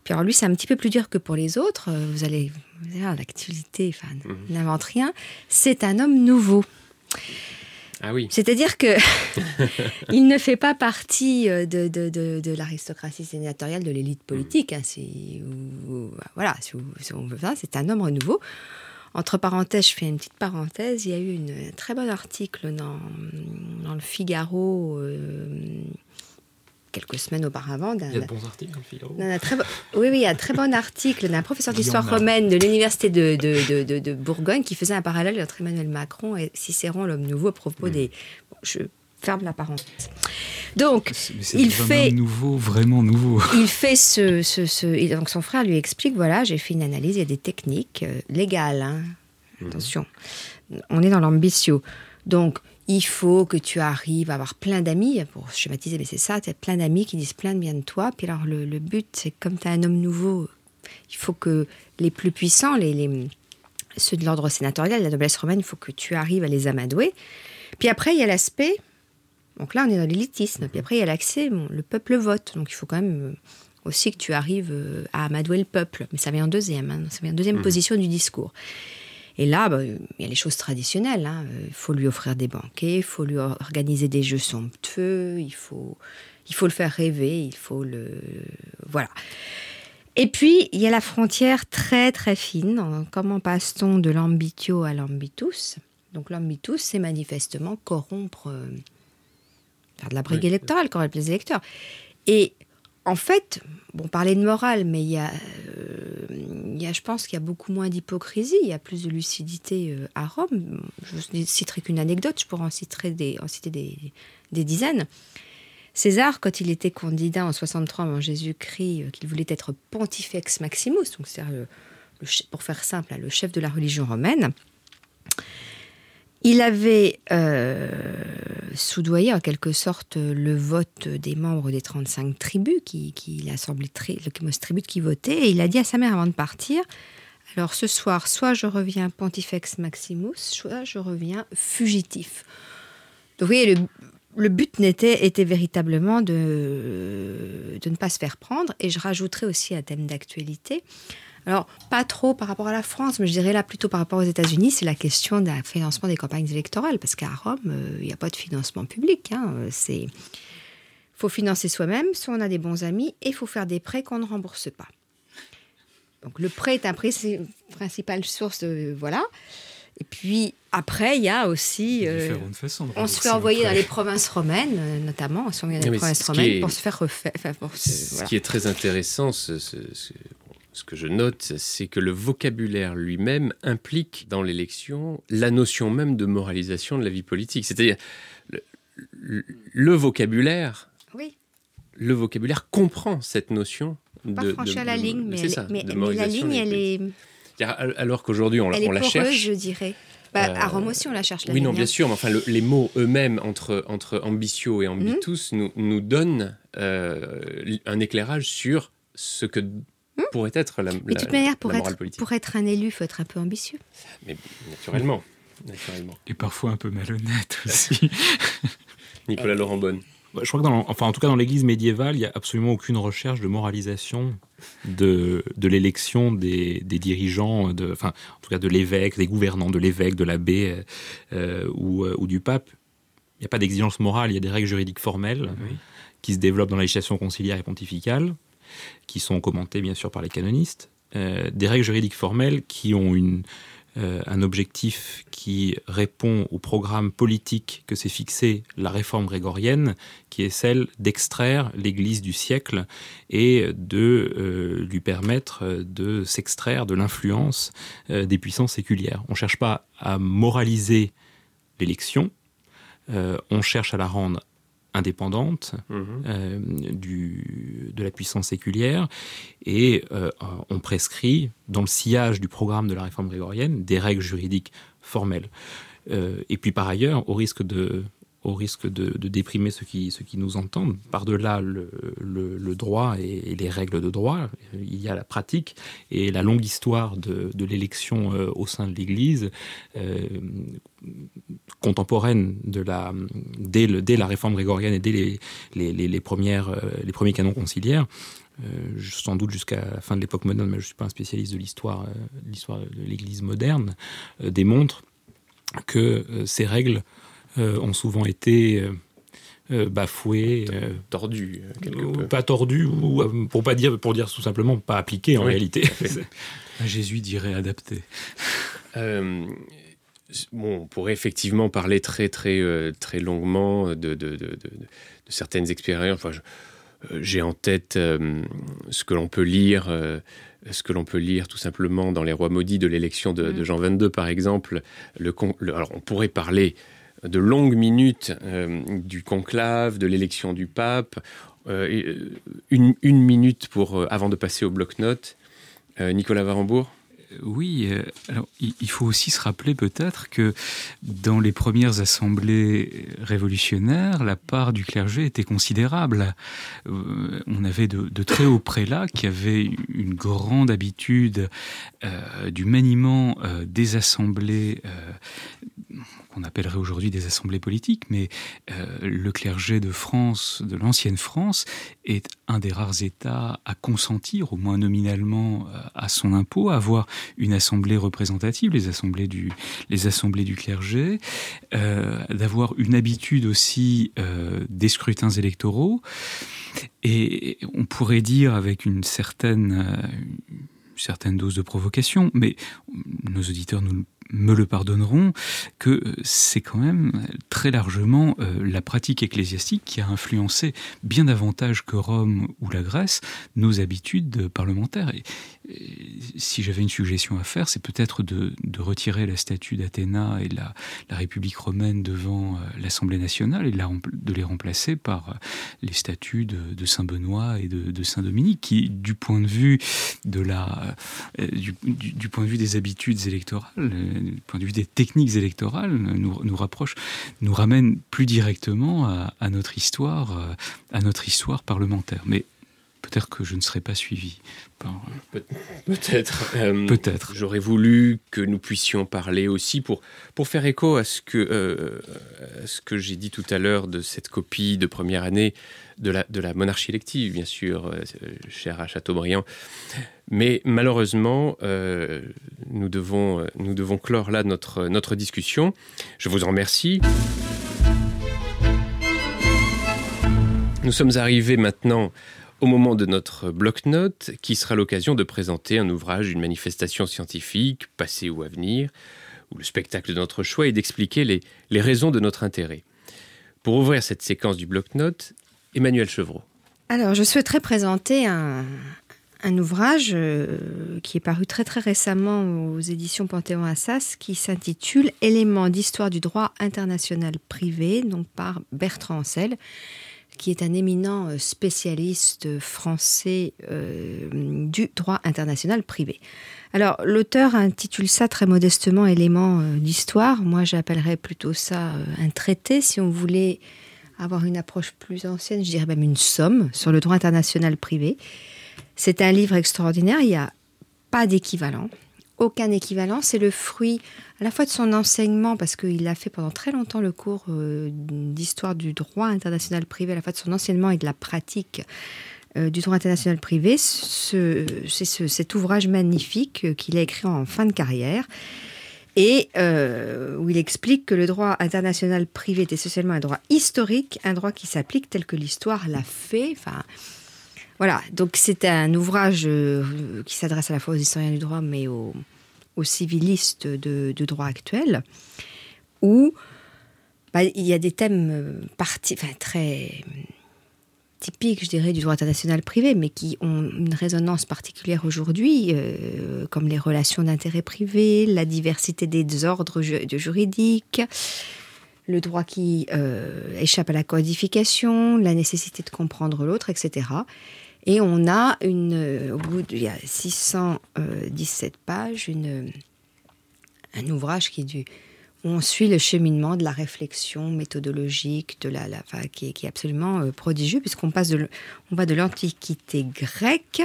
Puis alors lui, c'est un petit peu plus dur que pour les autres. Euh, Vous allez vous allez voir, l'activité, enfin, n'invente rien. C'est un homme nouveau. Ah oui. C'est-à-dire que il ne fait pas partie de, de, de, de l'aristocratie sénatoriale, de l'élite politique. hein. Ou- voilà, si, on veut ça, c'est un homme nouveau. Entre parenthèses, je fais une petite parenthèse. Il y a eu une, un très bon article dans, dans le Figaro euh, quelques semaines auparavant Il y a de bons articles dans le Figaro. un très Oui, oui, un très bon article d'un professeur d'histoire romaine de l'université de, de, de- Bourgogne qui faisait un parallèle entre Emmanuel Macron et Cicéron, l'homme nouveau, à propos des. Bon, je ferme la parenthèse. Donc, il fait- nouveau, vraiment nouveau. il fait ce, ce, ce- et donc son frère lui explique voilà, j'ai fait une analyse, il y a des techniques euh, légales. hein. Attention, on est dans l'ambitio. Donc, il faut que tu arrives à avoir plein d'amis, pour schématiser, mais c'est ça, tu as plein d'amis qui disent plein de bien de toi. Puis alors, le, le but, c'est que comme tu as un homme nouveau, il faut que les plus puissants, les, les- ceux de l'ordre sénatorial, la noblesse romaine, il faut que tu arrives à les amadouer. Puis après, il y a l'aspect donc là, on est dans l'élitisme. Puis après, il y a l'accès, bon, le peuple vote. Donc il faut quand même euh, aussi que tu arrives euh, à amadouer le peuple. Mais ça vient en deuxième, hein. ça vient en deuxième position du discours. Et là, bah, il y a les choses traditionnelles. hein. Euh, Il faut lui offrir des banquets, il faut lui organiser des jeux somptueux, il faut, il faut le faire rêver, il faut le... Voilà. Et puis, il y a la frontière très très fine. En- Comment passe-t-on de l'ambitio à l'ambitus? Donc l'ambitus, c'est manifestement corrompre... faire de la brigue Oui. électorale, corrompre les électeurs. Et en fait, bon, parler de morale, mais il y a, euh, il y a je pense qu'il y a beaucoup moins d'hypocrisie, il y a plus de lucidité euh, à Rome. Je ne citerai qu'une anecdote, je pourrais en citer des, en citer des, des dizaines. César, quand il était candidat en 63 avant Jésus-Christ, euh, qu'il voulait être pontifex maximus, donc che- pour faire simple, hein, le chef de la religion romaine, il avait euh, soudoyé en quelque sorte le vote des membres des 35 tribus, qui, qui l'assemblée tribut qui votait, et il a dit à sa mère avant de partir Alors ce soir, soit je reviens Pontifex Maximus, soit je reviens fugitif. Donc vous le but n'était était véritablement de, de ne pas se faire prendre, et je rajouterai aussi un thème d'actualité. Alors, pas trop par rapport à la France, mais je dirais là plutôt par rapport aux États-Unis, c'est la question d'un financement des campagnes électorales, parce qu'à Rome, euh, il n'y a pas de financement public. hein, euh, c'est faut financer soi-même, soit on a des bons amis, et il faut faire des prêts qu'on ne rembourse pas. Donc le prêt est un princi- principale source de voilà. Et puis après, il y a aussi euh, différentes façons de on se fait envoyer dans prêt. les provinces romaines, euh, notamment, on se fait envoyer dans les provinces romaines est- pour se faire refaire. enfin, pour se- Ce voilà. qui est très intéressant, ce, ce- ce- que je note, c'est que le vocabulaire lui-même implique dans l'élection la notion même de moralisation de la vie politique. C'est-à-dire, le, le- le vocabulaire, Oui. le vocabulaire comprend cette notion pas de, franchir de- la ligne, mais, c'est elle est- ça, mais- de mais la ligne, la elle est, Alors qu'aujourd'hui, on, la- elle est on la poreuse, cherche. je dirais. Bah, Euh, à Rome aussi, on la cherche. La Oui, non, bien hein. sûr, mais enfin, le- les mots eux-mêmes entre, entre ambitio et ambitus Mhm. nous, nous donnent euh, un éclairage sur ce que pourrait être la, Mais de toute la- manière, pour la morale être, politique. pour être un élu, il faut être un peu ambitieux. Mais naturellement, naturellement. Et parfois un peu malhonnête aussi. Nicolas Laurent Bonne. Ouais, Je crois que dans, enfin, en tout cas dans l'Église médiévale, il n'y a absolument aucune recherche de moralisation de, de l'élection des, des dirigeants, de, enfin, en tout cas de l'évêque, des gouvernants, de l'évêque, de l'abbé euh, euh, ou, euh, ou du pape. Il n'y a pas d'exigence morale, il y a des règles juridiques formelles Oui. qui se développent dans la législation conciliaire et pontificale, qui sont commentées bien sûr par les canonistes. Euh, des règles juridiques formelles qui ont une, euh, un objectif qui répond au programme politique que s'est fixé la réforme grégorienne, qui est celle d'extraire l'Église du siècle et de euh, lui permettre de s'extraire de l'influence des puissances séculières. On ne cherche pas à moraliser l'élection, on cherche à la rendre indépendante Mhm. euh, du, de la puissance séculière et euh, on prescrit, dans le sillage du programme de la réforme grégorienne, des règles juridiques formelles. Euh, et puis par ailleurs, au risque de, au risque de, déprimer ceux qui, nous entendent, par-delà le, droit et, les règles de droit, il y a la pratique et la longue histoire de, l'élection euh, au sein de l'Église. euh, contemporaine de la, dès, la réforme grégorienne et dès les, premières, euh, les premiers canons conciliaires, sans doute jusqu'à la fin de l'époque moderne, mais je ne suis pas un spécialiste de l'histoire de l'histoire de l'Église moderne, démontrent que ces règles ont souvent été euh, euh, bafouées, euh, Tordu, euh, quelque ou peu. pas tordues, ou euh, pour pas dire, pour dire tout simplement pas appliquées en Oui, réalité. Un Jésus dirait adapté. Euh, bon, on pourrait effectivement parler très très euh, très longuement de, de, de- de- de certaines expériences. Enfin, euh, j'ai en tête euh, ce que l'on peut lire. euh, ce que l'on peut lire tout simplement dans les rois maudits de l'élection de, de Jean XXII, par exemple. Le- alors, on pourrait parler de longues minutes euh, du conclave, de l'élection du pape, euh, euh, une, minute pour, avant de passer au bloc-notes. Nicolas Varembourg Oui, alors il faut aussi se rappeler peut-être que dans les premières assemblées révolutionnaires, la part du clergé était considérable. On avait de, très hauts prélats qui avaient une grande habitude du maniement des assemblées. Qu'on appellerait aujourd'hui des assemblées politiques, mais euh, le clergé de France, de l'ancienne France, est un des rares États à consentir, au moins nominalement, euh, à son impôt, à avoir une assemblée représentative, les assemblées du, clergé, euh, d'avoir une habitude aussi des scrutins électoraux. Et on pourrait dire avec une certaine, une certaine dose de provocation, mais nos auditeurs nous me le pardonneront, que euh, c'est quand même très largement euh, la pratique ecclésiastique qui a influencé bien davantage que Rome ou la Grèce nos habitudes parlementaires. Si j'avais une suggestion à faire, c'est peut-être de, retirer la statue d'Athéna et la, la République romaine devant euh, l'Assemblée nationale et de, les remplacer par euh, les statues de, Saint Benoît et de, Saint Dominique, qui, du point de vue euh, du, point de vue des habitudes électorales, du point de vue des techniques électorales, nous, nous nous ramène plus directement à, à notre histoire, à notre histoire parlementaire. Mais peut-être que je ne serai pas suivi par. Peut-être. Euh, Peut-être. J'aurais voulu que nous puissions parler aussi pour, pour faire écho à ce que, euh, à ce que j'ai dit tout à l'heure de cette copie de première année de la, de la monarchie élective, bien sûr, euh, chère à Chateaubriand. Mais malheureusement, euh, nous, devons, euh, nous devons clore là notre, notre discussion. Je vous en remercie. Nous sommes arrivés maintenant au moment de notre bloc-notes, qui sera l'occasion de présenter un ouvrage, une manifestation scientifique, passée ou à venir, ou le spectacle de notre choix, et d'expliquer les, raisons de notre intérêt. Pour ouvrir cette séquence du bloc-notes, Emmanuel Chevreau. Alors, je souhaiterais présenter un, un ouvrage euh, qui est paru très très récemment aux éditions Panthéon Assas qui s'intitule Éléments d'histoire du droit international privé, donc par Bertrand Ancel, qui est un éminent euh, spécialiste français euh, du droit international privé. Alors, l'auteur intitule ça très modestement Éléments euh, d'histoire. Moi, j'appellerais plutôt ça un traité, si on voulait avoir une approche plus ancienne, je dirais même une somme sur le droit international privé. C'est un livre extraordinaire, il n'y a pas d'équivalent, aucun équivalent. C'est le fruit à la fois de son enseignement, parce qu'il a fait pendant très longtemps le cours euh, d'histoire du droit international privé, à la fois de son enseignement et de la pratique euh, du droit international privé. C'est cet ouvrage magnifique euh, qu'il a écrit en fin de carrière et où il explique que le droit international privé est essentiellement un droit historique, un droit qui s'applique tel que l'histoire l'a fait. Voilà, donc c'est un ouvrage qui s'adresse à la fois aux historiens du droit, mais aux, civilistes de, droit actuel, où bah, il y a des thèmes euh, très typiques, je dirais, du droit international privé, mais qui ont une résonance particulière aujourd'hui, euh, comme les relations d'intérêt privé, la diversité des ordres juridiques, le droit qui euh, échappe à la codification, la nécessité de comprendre l'autre, etc. Et on a, une, euh, au bout de il y a 617 pages, une, un ouvrage qui du, où on suit le cheminement de la réflexion méthodologique, de la, qui, est, absolument euh, prodigieux, puisqu'on passe de, on va de l'Antiquité grecque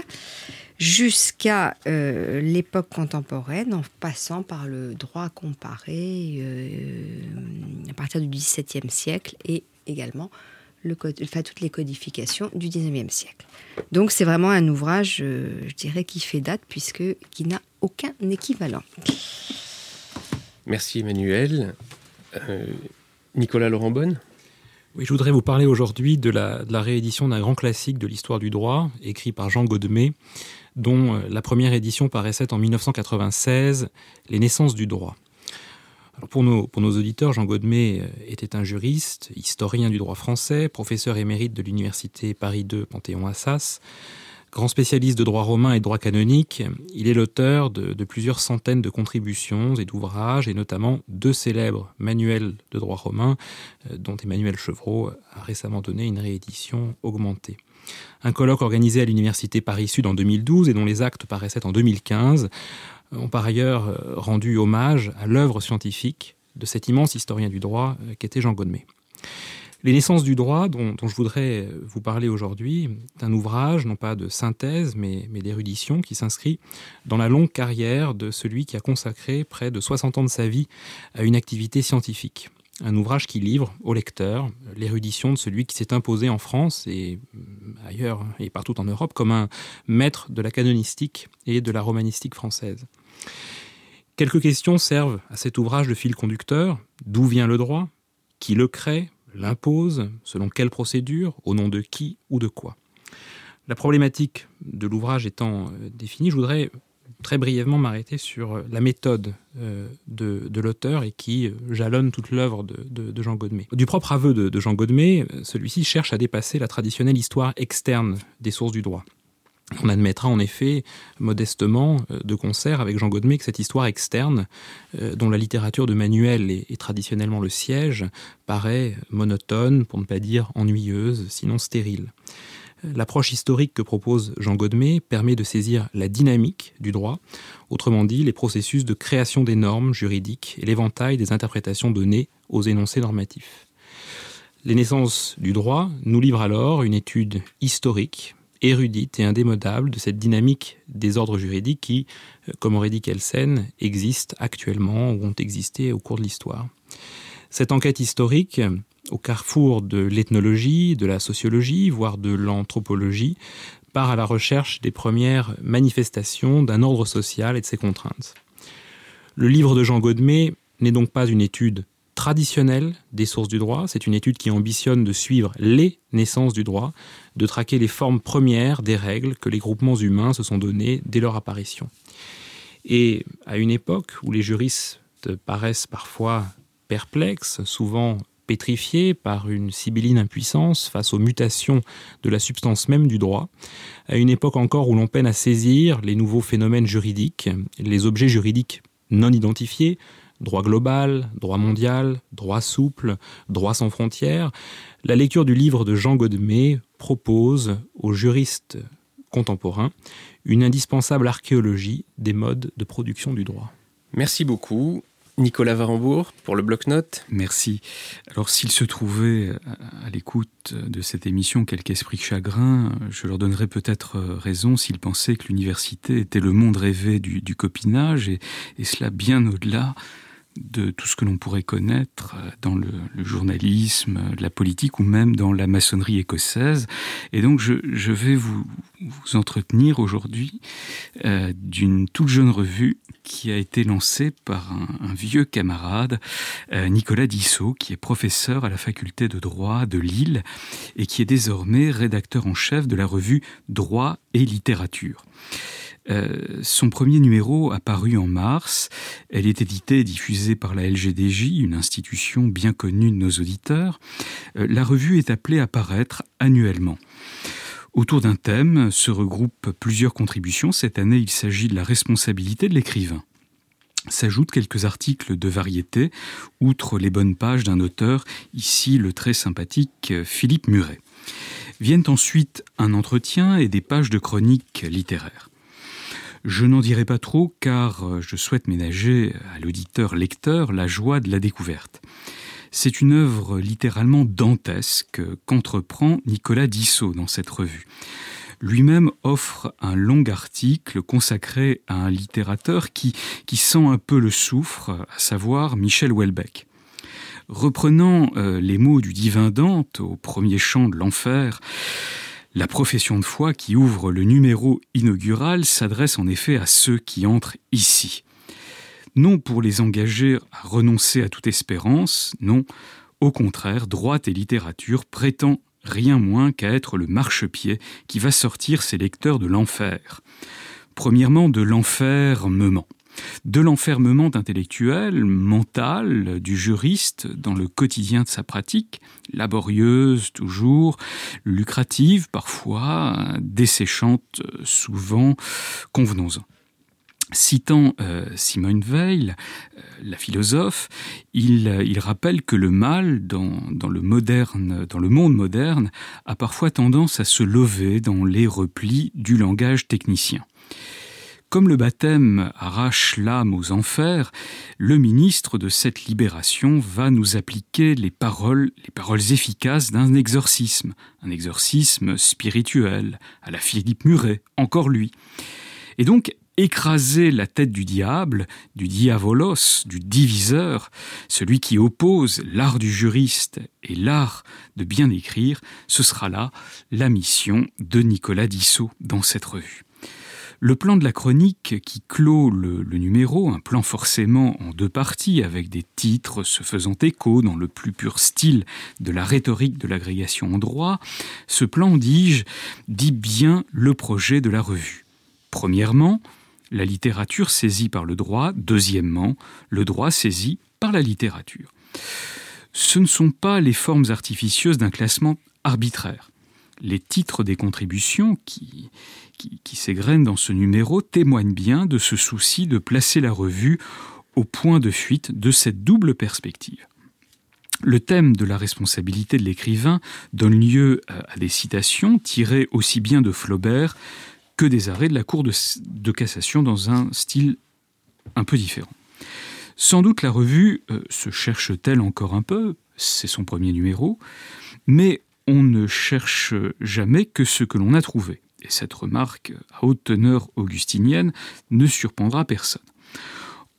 jusqu'à euh, l'époque contemporaine, en passant par le droit comparé à partir du XVIIe siècle et également le code, enfin, toutes les codifications du 19e siècle. Donc c'est vraiment un ouvrage, euh, je dirais, qui fait date puisque qui n'a aucun équivalent. Merci Emmanuel. Euh, Nicolas Laurent Bonne oui, je voudrais vous parler aujourd'hui de la, de la, réédition d'un grand classique de l'histoire du droit, écrit par Jean Godemé, dont euh, la première édition paraissait en 1996, Les naissances du droit pour, nos, auditeurs, Jean Godemé euh, était un juriste, historien du droit français, professeur émérite de l'université Paris II Panthéon-Assas, grand spécialiste de droit romain et droit canonique. Il est l'auteur de, de, plusieurs centaines de contributions et d'ouvrages, et notamment deux célèbres manuels de droit romain, euh, dont Emmanuel Chevreau a récemment donné une réédition augmentée. Un colloque organisé à l'université Paris-Sud en 2012 et dont les actes paraissaient en 2015 ont par ailleurs euh, rendu hommage à l'œuvre scientifique de cet immense historien du droit euh, qu'était Jean Godemé. Les naissances du droit, dont, je voudrais euh, vous parler aujourd'hui, est un ouvrage, non pas de synthèse, mais, mais d'érudition, qui s'inscrit dans la longue carrière de celui qui a consacré près de 60 ans de sa vie à une activité scientifique. Un ouvrage qui livre au lecteur l'érudition de celui qui s'est imposé en France et ailleurs et partout en Europe comme un maître de la canonistique et de la romanistique française. Quelques questions servent à cet ouvrage de fil conducteur. D'où vient le droit? Qui le crée? L'impose? Selon quelle procédure? Au nom de qui ou de quoi? La problématique de l'ouvrage étant euh, définie, je voudrais très brièvement m'arrêter sur euh, la méthode euh, de, l'auteur et qui jalonne toute l'œuvre de, Jean Godemé. Du propre aveu de, de Jean Godemé, celui-ci cherche à dépasser la traditionnelle histoire externe des sources du droit. On admettra en effet modestement euh, de concert avec Jean Godemé que cette histoire externe, euh, dont la littérature de Manuel est, traditionnellement le siège, paraît monotone, pour ne pas dire ennuyeuse, sinon stérile. L'approche historique que propose Jean Godemé permet de saisir la dynamique du droit, autrement dit les processus de création des normes juridiques et l'éventail des interprétations données aux énoncés normatifs. Les naissances du droit nous livrent alors une étude historique érudite et indémodable de cette dynamique des ordres juridiques qui, euh, comme aurait dit Kelsen, existent actuellement ou ont existé au cours de l'histoire. Cette enquête historique, au carrefour de l'ethnologie, de la sociologie, voire de l'anthropologie, part à la recherche des premières manifestations d'un ordre social et de ses contraintes. Le livre de Jean Godemé n'est donc pas une étude traditionnelle des sources du droit. C'est une étude qui ambitionne de suivre les naissances du droit, de traquer les formes premières des règles que les groupements humains se sont données dès leur apparition. Et à une époque où les juristes paraissent parfois perplexes, souvent pétrifiés par une sibylline impuissance face aux mutations de la substance même du droit, à une époque encore où l'on peine à saisir les nouveaux phénomènes juridiques, les objets juridiques non identifiés, droit global, droit mondial, droit souple, droit sans frontières, la lecture du livre de Jean Godemé propose aux juristes contemporains une indispensable archéologie des modes de production du droit. Merci beaucoup. Nicolas Varembourg pour le bloc-notes. Merci. Alors s'il se trouvait à l'écoute de cette émission quelque esprit chagrin, je leur donnerais peut-être raison s'ils pensaient que l'université était le monde rêvé du, copinage et, et cela bien au-delà de tout ce que l'on pourrait connaître euh, dans le, journalisme, euh, la politique ou même dans la maçonnerie écossaise. Et donc je, vais vous, entretenir aujourd'hui euh, d'une toute jeune revue qui a été lancée par un, vieux camarade, Nicolas Dissot, qui est professeur à la faculté de droit de Lille et qui est désormais rédacteur en chef de la revue Droit et littérature. Euh, son premier numéro a paru en mars. Elle est éditée et diffusée par la LGDJ, une institution bien connue de nos auditeurs. Euh, la revue est appelée à paraître annuellement. Autour d'un thème se regroupent plusieurs contributions. Cette année, il s'agit de la responsabilité de l'écrivain. S'ajoutent quelques articles de variété, outre les bonnes pages d'un auteur, ici le très sympathique Philippe Muret. Viennent ensuite un entretien et des pages de chroniques littéraires. Je n'en dirai pas trop car euh, je souhaite ménager à l'auditeur lecteur la joie de la découverte. C'est une œuvre littéralement dantesque qu'entreprend Nicolas Dissot dans cette revue. Lui-même offre un long article consacré à un littérateur qui, sent un peu le souffre, à savoir Michel Houellebecq. Reprenant euh, les mots du divin Dante au premier chant de l'enfer, la profession de foi qui ouvre le numéro inaugural s'adresse en effet à ceux qui entrent ici. Non pour les engager à renoncer à toute espérance, non, au contraire, droite et littérature prétend rien moins qu'à être le marchepied qui va sortir ses lecteurs de l'enfer. Premièrement, de l'enfer meumant de l'enfermement intellectuel, mental du juriste dans le quotidien de sa pratique, laborieuse toujours, lucrative parfois, desséchante souvent, convenons-en. Citant euh, Simone Weil, euh, la philosophe, il, rappelle que le mal dans, le moderne, dans le monde moderne, a parfois tendance à se lever dans les replis du langage technicien. Comme le baptême arrache l'âme aux enfers, le ministre de cette libération va nous appliquer les paroles, les paroles efficaces d'un exorcisme, un exorcisme spirituel, à la Philippe Muret, encore lui. Et donc, écraser la tête du diable, du diavolos, du diviseur, celui qui oppose l'art du juriste et l'art de bien écrire, ce sera là la mission de Nicolas Dissot dans cette revue. Le plan de la chronique qui clôt le, numéro, un plan forcément en deux parties avec des titres se faisant écho dans le plus pur style de la rhétorique de l'agrégation en droit, ce plan, dis-je, dit bien le projet de la revue. Premièrement, la littérature saisie par le droit, deuxièmement, le droit saisi par la littérature. Ce ne sont pas les formes artificieuses d'un classement arbitraire. Les titres des contributions qui, qui, s'égrène dans ce numéro témoigne bien de ce souci de placer la revue au point de fuite de cette double perspective. Le thème de la responsabilité de l'écrivain donne lieu à des citations tirées aussi bien de Flaubert que des arrêts de la Cour de, cassation dans un style un peu différent. Sans doute la revue euh, se cherche-t-elle encore un peu, c'est son premier numéro, mais on ne cherche jamais que ce que l'on a trouvé et cette remarque à haute teneur augustinienne ne surprendra personne.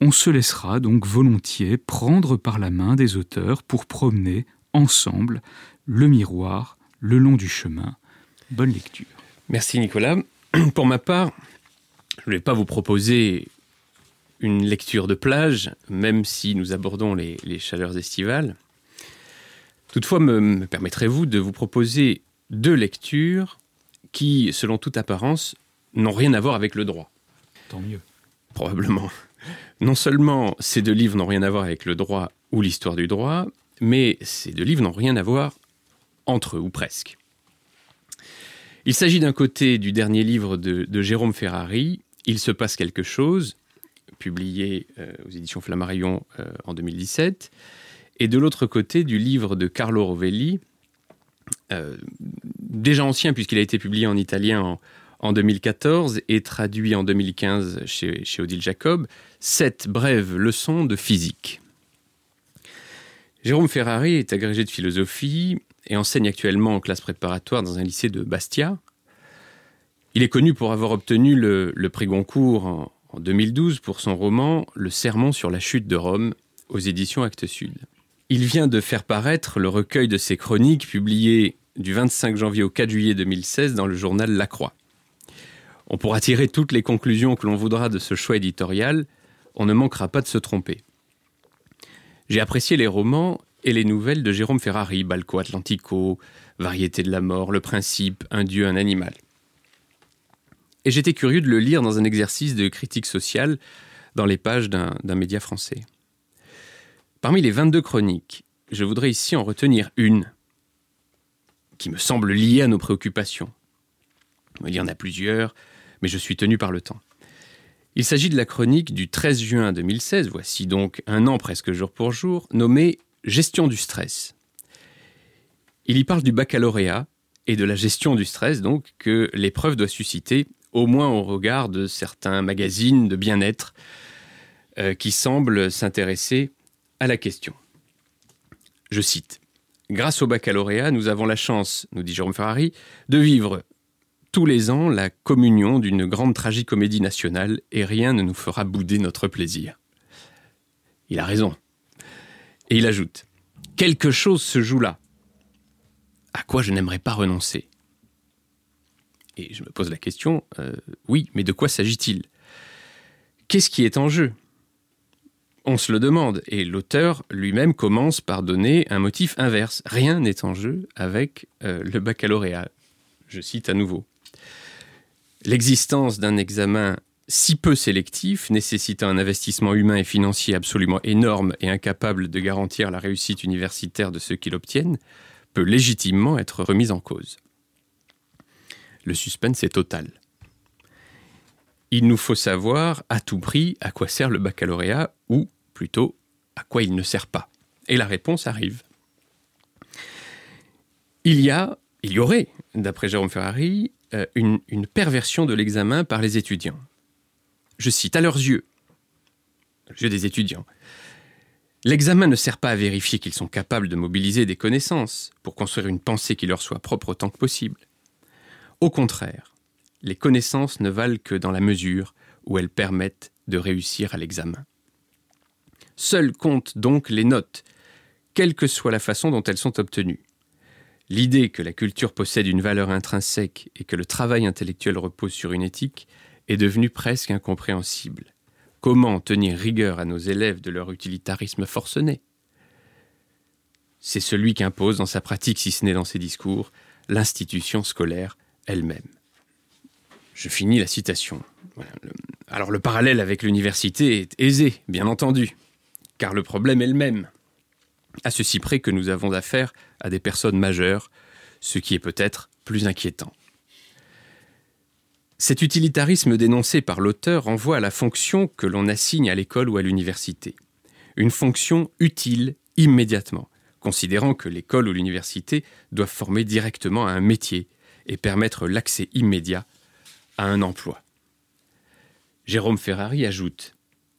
On se laissera donc volontiers prendre par la main des auteurs pour promener ensemble le miroir le long du chemin. Bonne lecture. Merci Nicolas. Pour ma part, je ne vais pas vous proposer une lecture de plage, même si nous abordons les, chaleurs estivales. Toutefois, me permettrez-vous de vous proposer deux lectures qui, selon toute apparence, n'ont rien à voir avec le droit. Tant mieux. Probablement. Non seulement ces deux livres n'ont rien à voir avec le droit ou l'histoire du droit, mais ces deux livres n'ont rien à voir entre eux, ou presque. Il s'agit d'un côté du dernier livre de, Jérôme Ferrari, Il se passe quelque chose, publié euh, aux éditions Flammarion euh, en 2017, et de l'autre côté du livre de Carlo Rovelli, euh, déjà ancien puisqu'il a été publié en italien en 2014 et traduit en 2015 chez, Odile Jacob, Sept brèves leçons de physique. Jérôme Ferrari est agrégé de philosophie et enseigne actuellement en classe préparatoire dans un lycée de Bastia. Il est connu pour avoir obtenu le, le prix Goncourt en, en 2012 pour son roman Le Sermon sur la chute de Rome aux éditions Actes Sud. Il vient de faire paraître le recueil de ses chroniques publié du 25 janvier au 4 juillet 2016 dans le journal La Croix. On pourra tirer toutes les conclusions que l'on voudra de ce choix éditorial, on ne manquera pas de se tromper. J'ai apprécié les romans et les nouvelles de Jérôme Ferrari, Balco Atlantico, Variété de la mort, Le principe, Un dieu, un animal. Et j'étais curieux de le lire dans un exercice de critique sociale dans les pages d'un média français. Parmi les 22 chroniques, je voudrais ici en retenir une qui me semble liée à nos préoccupations. Il y en a plusieurs, mais je suis tenu par le temps. Il s'agit de la chronique du 13 juin 2016, voici donc un an presque jour pour jour, nommée Gestion du stress. Il y parle du baccalauréat et de la gestion du stress, donc, que l'épreuve doit susciter, au moins au regard de certains magazines de bien-être euh, qui semblent s'intéresser à la question. Je cite Grâce au baccalauréat, nous avons la chance, nous dit Jérôme Ferrari, de vivre tous les ans la communion d'une grande tragicomédie nationale et rien ne nous fera bouder notre plaisir. Il a raison. Et il ajoute Quelque chose se joue là, à quoi je n'aimerais pas renoncer. Et je me pose la question euh, oui, mais de quoi s'agit-il? Qu'est-ce qui est en jeu? On se le demande, et l'auteur lui-même commence par donner un motif inverse. Rien n'est en jeu avec euh, le baccalauréat. Je cite à nouveau. L'existence d'un examen si peu sélectif, nécessitant un investissement humain et financier absolument énorme et incapable de garantir la réussite universitaire de ceux qui l'obtiennent, peut légitimement être remise en cause. Le suspense est total. Il nous faut savoir à tout prix à quoi sert le baccalauréat, ou plutôt à quoi il ne sert pas. Et la réponse arrive. Il y a, il y aurait, d'après Jérôme Ferrari, euh, une, perversion de l'examen par les étudiants. Je cite, à leurs yeux, aux yeux des étudiants, l'examen ne sert pas à vérifier qu'ils sont capables de mobiliser des connaissances pour construire une pensée qui leur soit propre autant que possible. Au contraire, les connaissances ne valent que dans la mesure où elles permettent de réussir à l'examen. Seules comptent donc les notes, quelle que soit la façon dont elles sont obtenues. L'idée que la culture possède une valeur intrinsèque et que le travail intellectuel repose sur une éthique est devenue presque incompréhensible. Comment tenir rigueur à nos élèves de leur utilitarisme forcené? C'est celui qu'impose dans sa pratique, si ce n'est dans ses discours, l'institution scolaire elle-même. Je finis la citation. Alors le parallèle avec l'université est aisé, bien entendu, car le problème est le même à ceci près que nous avons affaire à des personnes majeures, ce qui est peut-être plus inquiétant. Cet utilitarisme dénoncé par l'auteur renvoie à la fonction que l'on assigne à l'école ou à l'université. Une fonction utile immédiatement, considérant que l'école ou l'université doivent former directement à un métier et permettre l'accès immédiat à un emploi. Jérôme Ferrari ajoute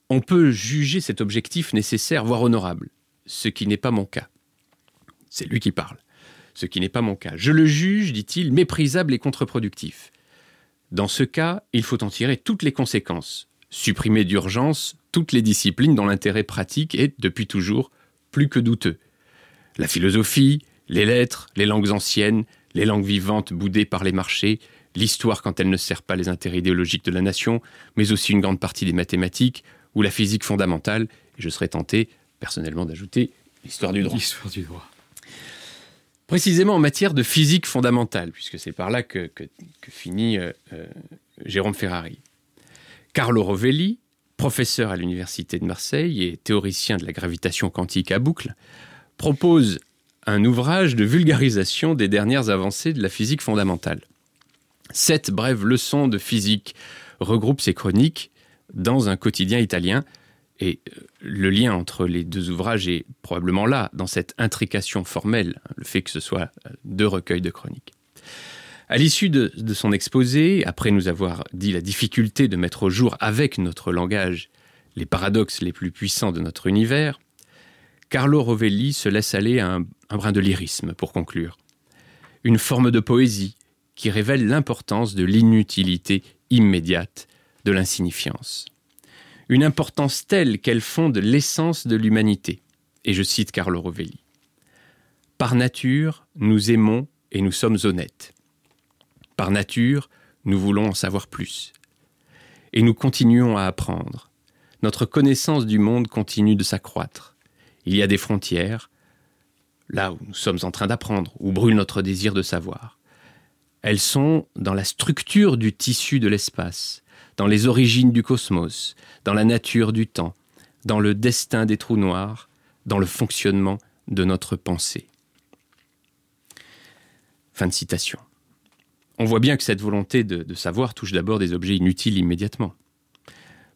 On peut juger cet objectif nécessaire, voire honorable ce qui n'est pas mon cas. C'est lui qui parle. Ce qui n'est pas mon cas. Je le juge, dit-il, méprisable et contre-productif. Dans ce cas, il faut en tirer toutes les conséquences. Supprimer d'urgence toutes les disciplines dont l'intérêt pratique est, depuis toujours, plus que douteux. La philosophie, les lettres, les langues anciennes, les langues vivantes boudées par les marchés, l'histoire quand elle ne sert pas les intérêts idéologiques de la nation, mais aussi une grande partie des mathématiques ou la physique fondamentale, et je serais tenté personnellement d'ajouter l'histoire du droit. L'histoire du droit. Précisément en matière de physique fondamentale, puisque c'est par là que, que, que finit euh, euh, Jérôme Ferrari. Carlo Rovelli, professeur à l'Université de Marseille et théoricien de la gravitation quantique à boucle, propose un ouvrage de vulgarisation des dernières avancées de la physique fondamentale. Sept brèves leçons de physique regroupent ces chroniques dans un quotidien italien et euh, le lien entre les deux ouvrages est probablement là, dans cette intrication formelle, le fait que ce soit euh, deux recueils de chroniques. À l'issue de, son exposé, après nous avoir dit la difficulté de mettre au jour avec notre langage les paradoxes les plus puissants de notre univers, Carlo Rovelli se laisse aller à un brin de lyrisme pour conclure. Une forme de poésie qui révèle l'importance de l'inutilité immédiate de l'insignifiance. Une importance telle qu'elle fonde l'essence de l'humanité. Et je cite Carlo Rovelli. Par nature, nous aimons et nous sommes honnêtes. Par nature, nous voulons en savoir plus. Et nous continuons à apprendre. Notre connaissance du monde continue de s'accroître. Il y a des frontières, là où nous sommes en train d'apprendre, où brûle notre désir de savoir. Elles sont dans la structure du tissu de l'espace, dans les origines du cosmos, dans la nature du temps, dans le destin des trous noirs, dans le fonctionnement de notre pensée. Fin de citation. On voit bien que cette volonté de, de savoir touche d'abord des objets inutiles immédiatement.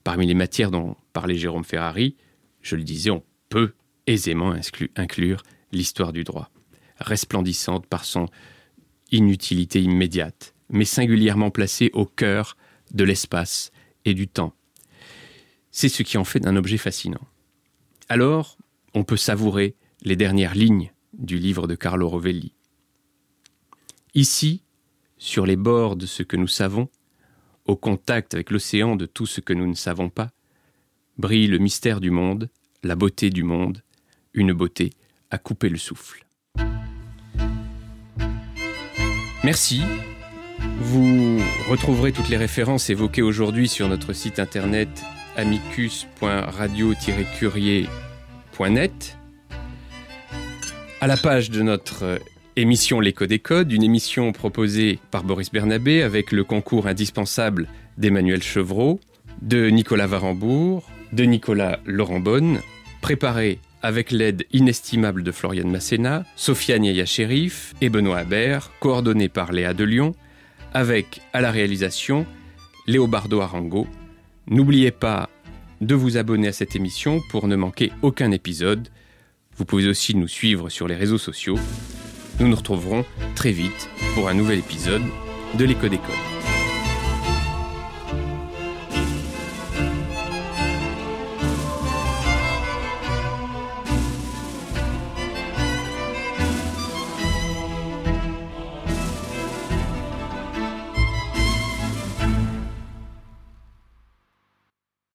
Parmi les matières dont parlait Jérôme Ferrari, je le disais, on peut aisément inclure, inclure l'histoire du droit, resplendissante par son inutilité immédiate, mais singulièrement placée au cœur de l'espace et du temps. C'est ce qui en fait un objet fascinant. Alors, on peut savourer les dernières lignes du livre de Carlo Rovelli. Ici, sur les bords de ce que nous savons, au contact avec l'océan de tout ce que nous ne savons pas, brille le mystère du monde, la beauté du monde, une beauté à couper le souffle. Merci. Vous retrouverez toutes les références évoquées aujourd'hui sur notre site internet amicus.radio-curier.net. À la page de notre émission L'écho des codes, une émission proposée par Boris Bernabé avec le concours indispensable d'Emmanuel Chevreau, de Nicolas Varembourg, de Nicolas Laurent Bonne, préparée avec l'aide inestimable de Floriane Masséna, Sofiane Yaya Chérif et Benoît Habert, coordonné par Léa de Lyon, avec à la réalisation Léobardo Arango. N'oubliez pas de vous abonner à cette émission pour ne manquer aucun épisode. Vous pouvez aussi nous suivre sur les réseaux sociaux. Nous nous retrouverons très vite pour un nouvel épisode de l'écho des.